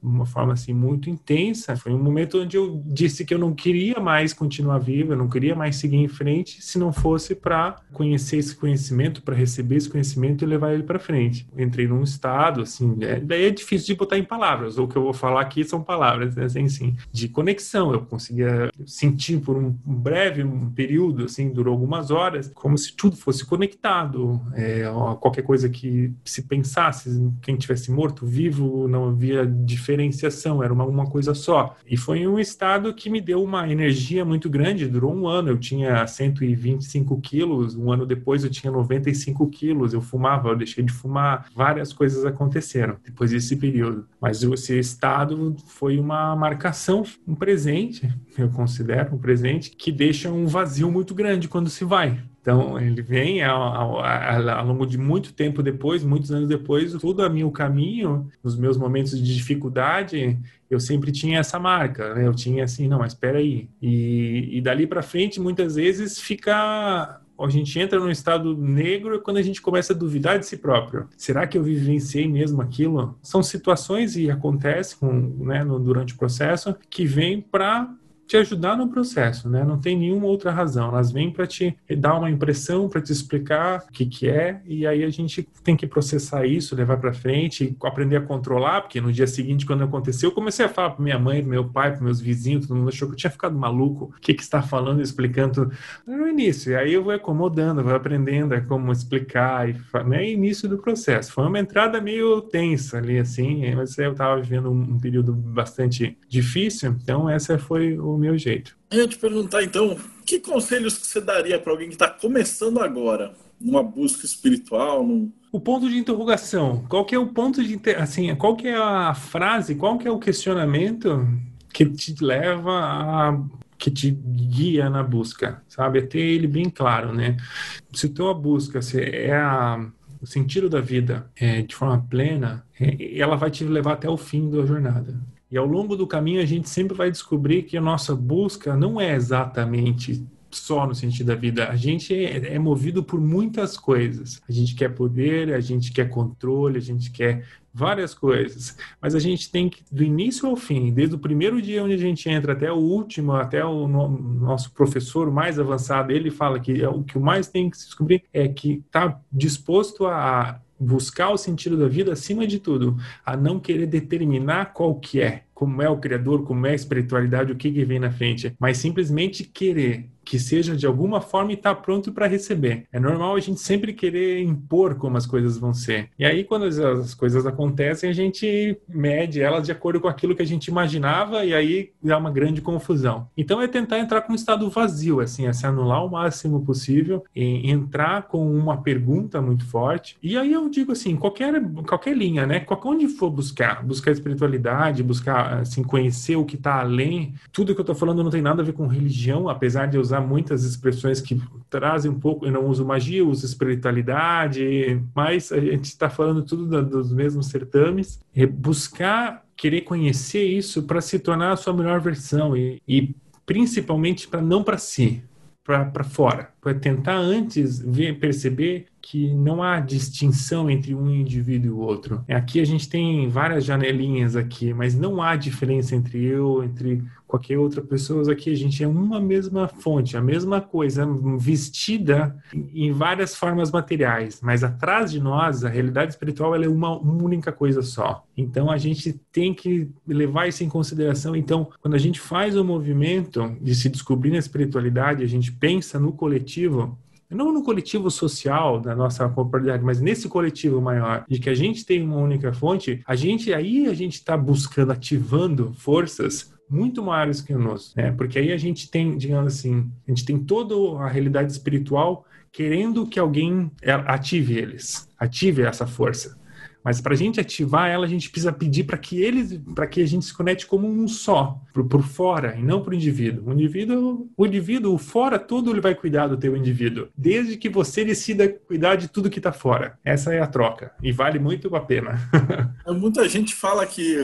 uma forma assim muito intensa. Foi um momento onde eu disse que eu não queria mais continuar vivo, eu não queria mais seguir em frente se não fosse para conhecer esse conhecimento, para receber esse conhecimento e levar ele para frente. entrei num estado assim, é, daí é difícil de botar em palavras. O que eu vou falar aqui são palavras, né, assim, assim de conexão. Eu conseguia sentir por um breve um período, assim, durou algumas horas, como se tudo fosse conectado. É, qualquer coisa que se pensasse, quem tivesse morto, vivo, não havia diferença diferenciação, era uma, uma coisa só. E foi um estado que me deu uma energia muito grande, durou um ano. Eu tinha 125 quilos, um ano depois eu tinha 95 quilos, eu fumava, eu deixei de fumar, várias coisas aconteceram depois desse período. Mas esse estado foi uma marcação, um presente, eu considero um presente, que deixa um vazio muito grande quando se vai. Então, ele vem ao, ao, ao, longo de muito tempo depois, muitos anos depois, tudo a o caminho, nos meus momentos de dificuldade, eu sempre tinha essa marca, né? Eu tinha assim, não, mas espera aí. E, e dali para frente, muitas vezes fica a gente entra num estado negro quando a gente começa a duvidar de si próprio. Será que eu vivenciei mesmo aquilo? São situações e acontece com, né, no, durante o processo que vem para te ajudar no processo, né? Não tem nenhuma outra razão. Elas vêm para te dar uma impressão, para te explicar o que que é, e aí a gente tem que processar isso, levar para frente, aprender a controlar, porque no dia seguinte, quando aconteceu, eu comecei a falar para minha mãe, pro meu pai, para meus vizinhos, todo mundo achou que eu tinha ficado maluco. O que que está falando, explicando no início. E aí eu vou acomodando, vou aprendendo a como explicar, e, né? Início do processo. Foi uma entrada meio tensa ali, assim, mas eu estava vivendo um período bastante difícil, então essa foi o meu jeito. Eu ia te perguntar então, que conselhos que você daria para alguém que está começando agora, numa busca espiritual, num... O ponto de interrogação, qual que é o ponto de inter... assim, qual que é a frase, qual que é o questionamento que te leva a que te guia na busca, sabe? É ter ele bem claro, né? Se tua busca se é a, o sentido da vida é, de forma plena, é, ela vai te levar até o fim da jornada. E ao longo do caminho a gente sempre vai descobrir que a nossa busca não é exatamente só no sentido da vida. A gente é, é, movido por muitas coisas. A gente quer poder, a gente quer controle, a gente quer várias coisas. Mas a gente tem que, do início ao fim, desde o primeiro dia onde a gente entra até o último, até o no, nosso professor mais avançado, ele fala que é, o que mais tem que se descobrir é que está disposto a buscar o sentido da vida acima de tudo, a não querer determinar qual que é, como é o criador, como é a espiritualidade, o que, que vem na frente, mas simplesmente querer que seja de alguma forma e estar tá pronto para receber. É normal a gente sempre querer impor como as coisas vão ser. E aí, quando as, as, coisas acontecem, a gente mede elas de acordo com aquilo que a gente imaginava e aí dá uma grande confusão. Então, é tentar entrar com um estado vazio, assim, é se anular o máximo possível, entrar com uma pergunta muito forte. E aí eu digo assim, qualquer, qualquer linha, né? Onde for buscar, buscar espiritualidade, buscar, assim, conhecer o que está além. Tudo que eu estou falando não tem nada a ver com religião, apesar de usar usar muitas expressões que trazem um pouco, eu não uso magia, uso espiritualidade, mas a gente está falando tudo dos mesmos certames. É buscar querer conhecer isso para se tornar a sua melhor versão e, e principalmente para não para si, para fora, para tentar antes ver, perceber que não há distinção entre um indivíduo e o outro. Aqui a gente tem várias janelinhas aqui, mas não há diferença entre eu, entre qualquer outra pessoa. Aqui a gente é uma mesma fonte, a mesma coisa, vestida em várias formas materiais, mas atrás de nós, a realidade espiritual é uma única coisa só. Então a gente tem que levar isso em consideração. Então, quando a gente faz o movimento de se descobrir na espiritualidade, a gente pensa no coletivo, não no coletivo social da nossa comunidade, mas nesse coletivo maior, de que a gente tem uma única fonte, a gente aí a gente está buscando, ativando forças muito maiores que o nosso, né? Porque aí a gente tem, digamos assim, a gente tem toda a realidade espiritual querendo que alguém ative eles, ative essa força. Mas para a gente ativar ela, a gente precisa pedir para que eles, para que a gente se conecte como um só, por, fora e não para o indivíduo. O indivíduo, o indivíduo, o fora, tudo ele vai cuidar do teu indivíduo, desde que você decida cuidar de tudo que está fora. Essa é a troca e vale muito a pena. Muita gente fala que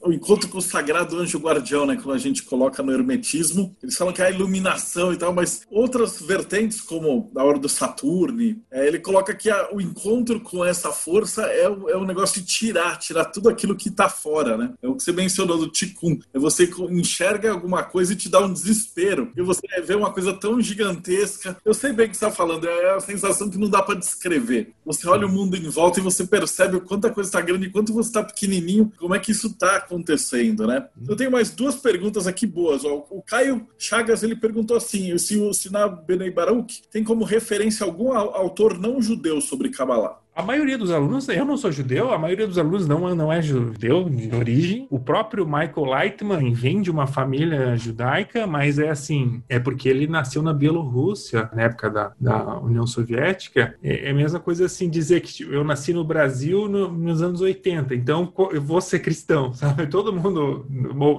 o encontro com o sagrado anjo guardião, né, quando a gente coloca no hermetismo, eles falam que é a iluminação e tal, mas outras vertentes, como a hora do Saturne, é, ele coloca que o encontro com essa força é, é um negócio de tirar, tirar tudo aquilo que está fora, né? É o que você mencionou do Ticum. É você enxerga alguma coisa e te dá um desespero. E você vê uma coisa tão gigantesca. Eu sei bem o que você está falando, é a sensação que não dá para descrever. Você olha o mundo em volta e você percebe o quanto a coisa está grande e quanto você está pequenininho, como é que isso está acontecendo, né? Eu tenho mais duas perguntas aqui boas. O Caio Chagas ele perguntou assim: se o Sinab Benei Baruch tem como referência algum autor não judeu sobre Kabbalah? A maioria dos alunos, eu não sou judeu, a maioria dos alunos não, não é judeu de origem. O próprio Michael Leitman vem de uma família judaica, mas é assim, é porque ele nasceu na Bielorrússia, na época da, da União Soviética. É, é a mesma coisa assim, dizer que tipo, eu nasci no Brasil no, nos anos 80, então eu vou ser cristão, sabe? Todo mundo,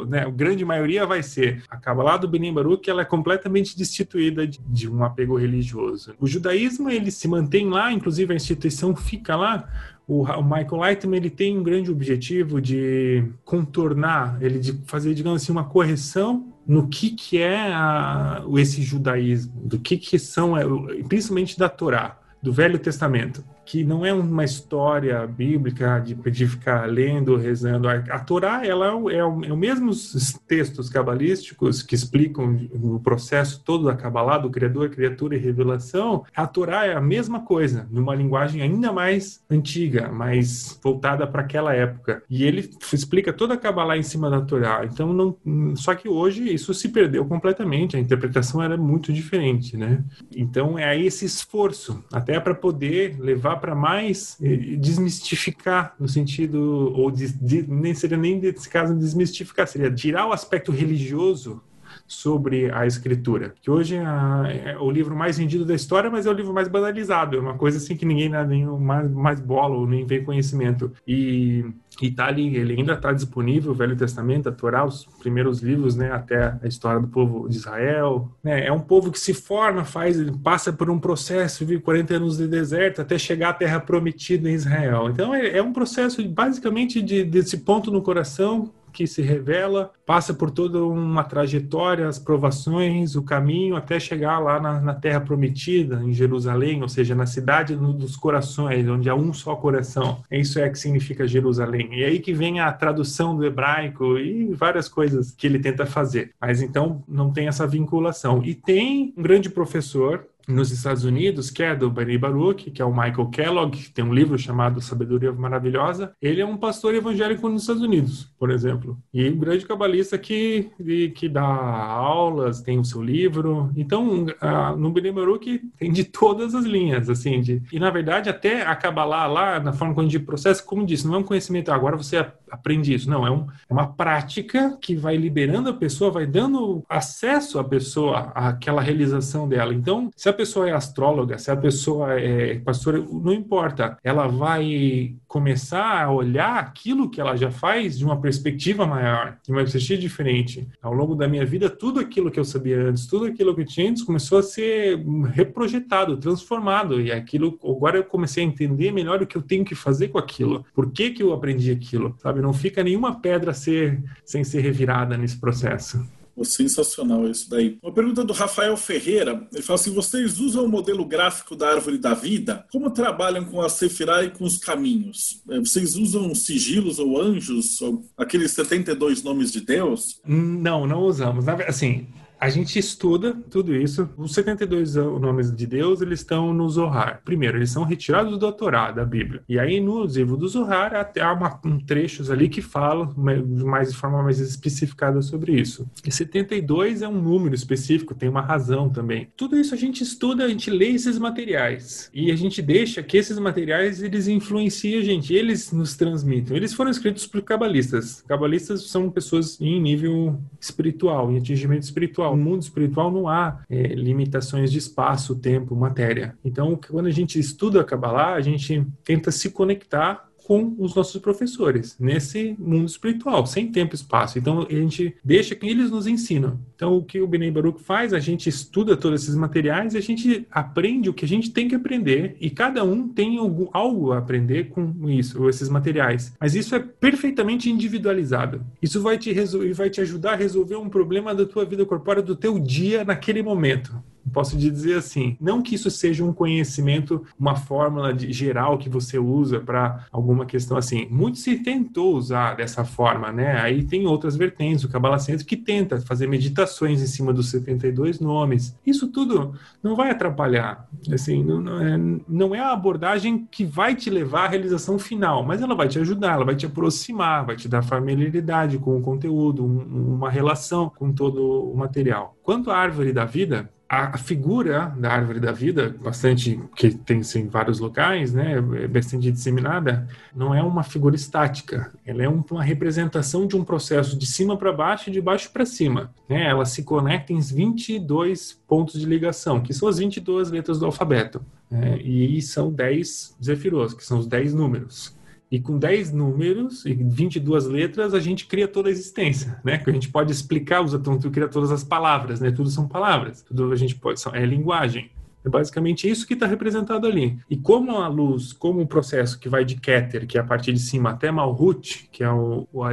né, a grande maioria vai ser. A lá do Benin Baruch, ela é completamente destituída de, de um apego religioso. O judaísmo, ele se mantém lá, inclusive a instituição fica lá, o, Michael Lightman ele tem um grande objetivo de contornar, ele de fazer, digamos assim, uma correção no que, que é a, esse judaísmo, do que, que são, é, principalmente da Torá, do Velho Testamento que não é uma história bíblica de, de ficar lendo, rezando. A, Torá ela é, o, é, o, é mesmos textos cabalísticos que explicam o processo todo da Kabbalah, do Criador, criatura e revelação. A Torá é a mesma coisa, numa linguagem ainda mais antiga, mais voltada para aquela época. E ele explica toda a Kabbalah em cima da Torá. Então, não, só que hoje isso se perdeu completamente, a interpretação era muito diferente, né? Então, é esse esforço, até para poder levar para mais desmistificar no sentido ou de, nem seria nem nesse caso desmistificar seria tirar o aspecto religioso sobre a escritura. Que hoje é, é o livro mais vendido da história, mas é o livro mais banalizado. É uma coisa assim que ninguém dá nem mais, mais bola ou nem vê conhecimento. E, e tá ali, ele ainda está disponível, o Velho Testamento, a Torá, os primeiros livros, né, até a história do povo de Israel. Né, é um povo que se forma, faz, passa por um processo, vive 40 anos de deserto até chegar à Terra Prometida em Israel. Então é, é um processo basicamente de, desse ponto no coração que se revela, passa por toda uma trajetória, as provações, o caminho até chegar lá na, na Terra Prometida, em Jerusalém, ou seja, na cidade dos corações, onde há um só coração. Isso é que significa Jerusalém. E aí que vem a tradução do hebraico e várias coisas que ele tenta fazer. Mas então não tem essa vinculação. E tem um grande professor nos Estados Unidos, que é do Barry Baruch, que é o Michael Kellogg, que tem um livro chamado Sabedoria Maravilhosa. Ele é um pastor evangélico nos Estados Unidos, por exemplo. E um grande cabalista que, que dá aulas, tem o seu livro. Então, no Barry Baruch tem de todas as linhas, assim. De, e, na verdade, até acabar lá, lá, na forma como a gente processa, como disse, não é um conhecimento, agora você aprende isso. Não, é, um, é uma prática que vai liberando a pessoa, vai dando acesso à pessoa àquela realização dela. Então, se a a pessoa é astróloga, se a pessoa é pastora, não importa. Ela vai começar a olhar aquilo que ela já faz de uma perspectiva maior, de uma perspectiva diferente. Ao longo da minha vida, tudo aquilo que eu sabia antes, tudo aquilo que eu tinha antes, começou a ser reprojetado, transformado. E aquilo, agora eu comecei a entender melhor o que eu tenho que fazer com aquilo. Por que, que eu aprendi aquilo? Sabe? Não fica nenhuma pedra ser, sem ser revirada nesse processo. Sensacional isso daí. Uma pergunta do Rafael Ferreira. Ele fala assim: vocês usam o modelo gráfico da árvore da vida? Como trabalham com a Sefirah e com os caminhos? É, vocês usam sigilos ou anjos? Ou aqueles 72 nomes de Deus? Não, não usamos. Assim, a gente estuda tudo isso. Os 72 nomes de Deus, eles estão no Zohar. Primeiro, eles são retirados do Torá, da Bíblia. E aí, no livro do Zohar, até há uma, um trechos ali que falam mais de forma mais especificada sobre isso. E 72 é um número específico, tem uma razão também. Tudo isso a gente estuda, a gente lê esses materiais. E a gente deixa que esses materiais, eles influenciem a gente, eles nos transmitem. Eles foram escritos por cabalistas. Cabalistas são pessoas em nível espiritual, em atingimento espiritual no mundo espiritual não há é, limitações de espaço, tempo, matéria. Então, quando a gente estuda a Kabbalah, a gente tenta se conectar com os nossos professores nesse mundo espiritual, sem tempo e espaço. Então a gente deixa que eles nos ensinam. Então o que o Benei Baruch faz, a gente estuda todos esses materiais e a gente aprende o que a gente tem que aprender e cada um tem algo, algo a aprender com isso, esses materiais. Mas isso é perfeitamente individualizado. Isso vai te, vai te ajudar a resolver um problema da tua vida corpórea do teu dia naquele momento posso dizer assim, não que isso seja um conhecimento, uma fórmula de, geral que você usa para alguma questão assim. Muito se tentou usar dessa forma, né? Aí tem outras vertentes, o Kabbalah Center que tenta fazer meditações em cima dos 72 nomes. Isso tudo não vai atrapalhar, assim, não, não, é, não é a abordagem que vai te levar à realização final, mas ela vai te ajudar, ela vai te aproximar, vai te dar familiaridade com o conteúdo, um, uma relação com todo o material. Quanto à árvore da vida, a, figura da árvore da vida, bastante que tem em vários locais, né, é bastante disseminada, não é uma figura estática. Ela é um, uma representação de um processo de cima para baixo e de baixo para cima. Né? Ela se conecta em 22 pontos de ligação, que são as 22 letras do alfabeto. Né? E são 10 Zefirot, que são os 10 números. E com 10 números e 22 letras, a gente cria toda a existência, né? Que a gente pode explicar, usa tanto cria todas as palavras, né? Tudo são palavras, tudo a gente pode, é linguagem. É basicamente isso que está representado ali. E como a luz, como o processo que vai de Keter, que é a partir de cima, até Malhut, que é o, o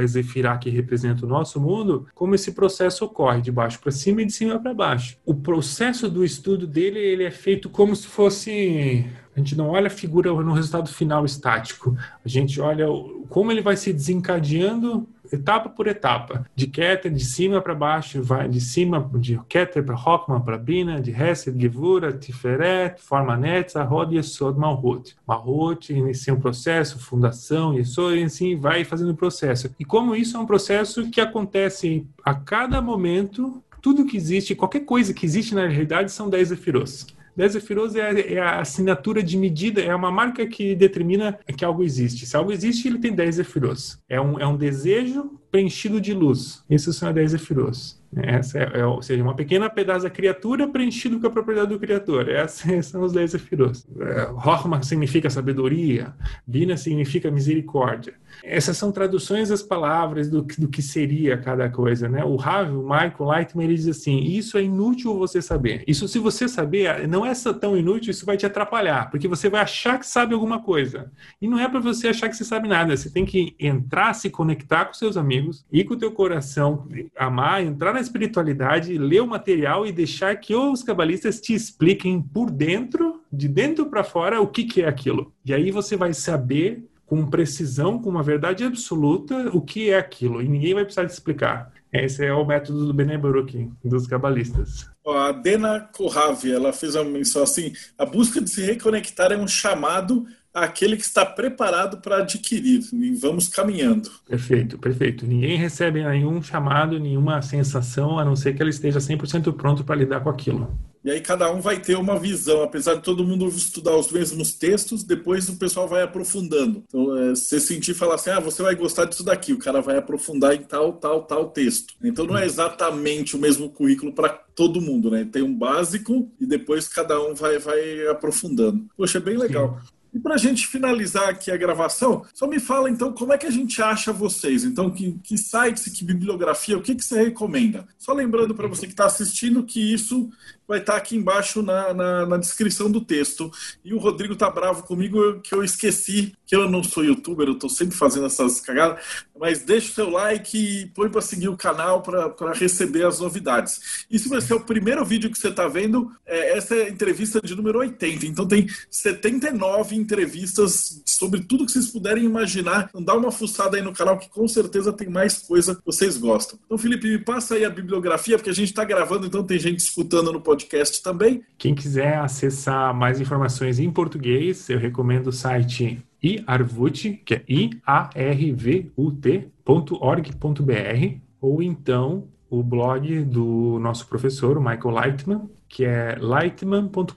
que representa o nosso mundo, como esse processo ocorre de baixo para cima e de cima para baixo. O processo do estudo dele ele é feito como se fosse a gente não olha a figura no resultado final estático. A gente olha como ele vai se desencadeando etapa por etapa, de Keter de cima para baixo, vai de cima de Keter para Hockman para Bina, de Hesed, Gevura, Tiferet, forma Netza, Rod, Yesod, Malhut. Malhut inicia um processo, fundação, Yesod, e assim vai fazendo o processo. E como isso é um processo que acontece a cada momento, tudo que existe, qualquer coisa que existe na realidade são 10 Efiros. 10 Efiros é, é, a assinatura de medida, é uma marca que determina que algo existe. Se algo existe, ele tem 10 Efiros. É um, é um desejo preenchido de luz. Isso são 10 Efiros. Essa é, é, ou seja, uma pequena pedaço da criatura preenchido com a propriedade do criador. Essas são os 10 Efiros. É, significa sabedoria, Bina significa misericórdia. Essas são traduções das palavras do, do que seria cada coisa, né? O Rav, o Michael Lightman, ele diz assim, isso é inútil você saber. Isso, se você saber, não é tão inútil, isso vai te atrapalhar, porque você vai achar que sabe alguma coisa. E não é para você achar que você sabe nada, você tem que entrar, se conectar com seus amigos, ir com o teu coração, amar, entrar na espiritualidade, ler o material e deixar que os cabalistas te expliquem por dentro, de dentro para fora, o que, que é aquilo. E aí você vai saber com precisão, com uma verdade absoluta, o que é aquilo, e ninguém vai precisar te explicar. Esse é o método do Bene Baruch, dos cabalistas. A Dena Kohavi, ela fez uma menção assim, a busca de se reconectar é um chamado àquele que está preparado para adquirir, e vamos caminhando. Perfeito, perfeito. Ninguém recebe nenhum chamado, nenhuma sensação, a não ser que ele esteja 100% pronto para lidar com aquilo. E aí cada um vai ter uma visão, apesar de todo mundo estudar os mesmos textos, depois o pessoal vai aprofundando. Então, é, você sentir falar assim, ah, você vai gostar disso daqui, o cara vai aprofundar em tal, tal, tal texto. Então não é exatamente o mesmo currículo para todo mundo, né? Tem um básico e depois cada um vai, vai aprofundando. Poxa, é bem legal. Sim. E para a gente finalizar aqui a gravação, só me fala então como é que a gente acha vocês. Então, que, que sites, que bibliografia, o que, que você recomenda? Só lembrando para você que está assistindo que isso vai estar tá aqui embaixo na, na, na, descrição do texto. E o Rodrigo tá bravo comigo que eu esqueci que eu não sou youtuber, eu estou sempre fazendo essas cagadas, mas deixa o seu like e põe para seguir o canal para receber as novidades. E se vai ser o primeiro vídeo que você está vendo, é, essa é a entrevista de número 80. Então tem 79 entrevistas sobre tudo que vocês puderem imaginar. Então dá uma fuçada aí no canal que com certeza tem mais coisa que vocês gostam. Então, Felipe, me passa aí a bibliografia, porque a gente está gravando, então tem gente escutando no podcast também. Quem quiser acessar mais informações em português, eu recomendo o site iarvut, que é iarvut.org.br, ou então o blog do nosso professor, o Michael Lightman, que é lightman.com.br.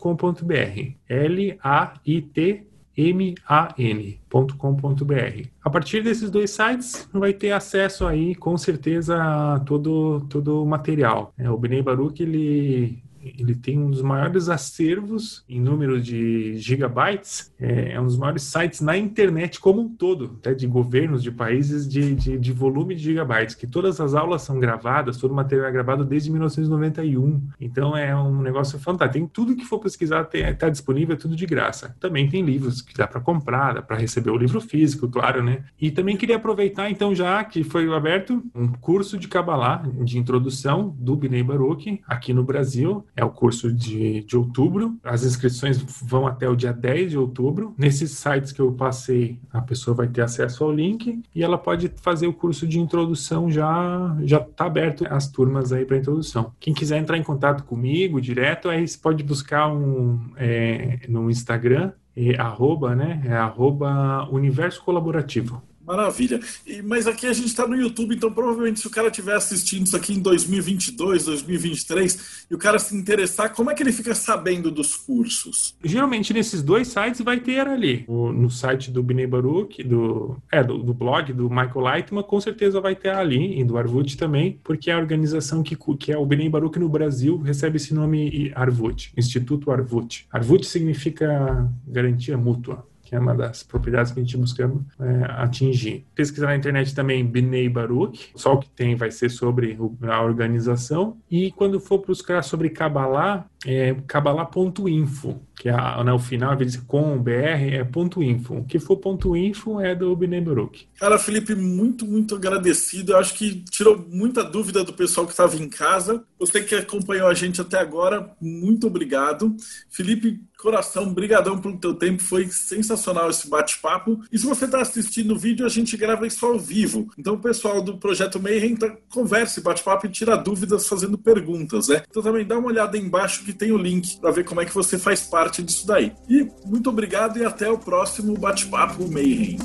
L-A-I-T man.com.br. A partir desses dois sites, vai ter acesso aí, com certeza, a todo, todo o material. É, o Bnei Baruch, ele ele tem um dos maiores acervos em número de gigabytes, é, é um dos maiores sites na internet como um todo, né, de governos, de países, de, de, de, volume de gigabytes, que todas as aulas são gravadas, todo o material é gravado desde 1991. Então é um negócio fantástico. Tem tudo que for pesquisar, está disponível, é tudo de graça. Também tem livros que dá para comprar, dá para receber o livro físico, claro, né? E também queria aproveitar, então, já que foi aberto um curso de Kabbalah, de introdução do Bnei Baruch, aqui no Brasil. É o curso de, de outubro. As inscrições vão até o dia 10 de outubro. Nesses sites que eu passei, a pessoa vai ter acesso ao link e ela pode fazer o curso de introdução já já está aberto as turmas aí para introdução. Quem quiser entrar em contato comigo direto, aí você pode buscar um é, no Instagram, é, arroba, né? É arroba Universo Colaborativo. Maravilha. E, mas aqui a gente está no YouTube, então provavelmente se o cara estiver assistindo isso aqui em 2022, 2023, e o cara se interessar, como é que ele fica sabendo dos cursos? Geralmente nesses dois sites vai ter ali. O, no site do Binei Baruch, do, é, do, do, blog do Michael Leitman, com certeza vai ter ali, e do Arvut também, porque é a organização que, que é o Binei Baruch no Brasil recebe esse nome Arvut, Instituto Arvut. Arvut significa garantia mútua que é uma das propriedades que a gente buscando é, atingir. Pesquisar na internet também Binei Baruch, só o que tem vai ser sobre a organização. E quando for buscar sobre Kabbalah, é kabbalah.info, que é né, o final, invés de com br, é ponto .info. O que for ponto .info é do Binei Baruch. Cara, Felipe, muito, muito agradecido. Eu acho que tirou muita dúvida do pessoal que estava em casa. Você que acompanhou a gente até agora, muito obrigado. Felipe, coração, brigadão pelo teu tempo, foi sensacional esse bate-papo. E se você está assistindo o vídeo, a gente grava isso ao vivo. Então o pessoal do Projeto Mayhem tá, converse, bate-papo e tira dúvidas fazendo perguntas, né? Então também dá uma olhada embaixo que tem o link para ver como é que você faz parte disso daí. E muito obrigado e até o próximo bate-papo Mayhem.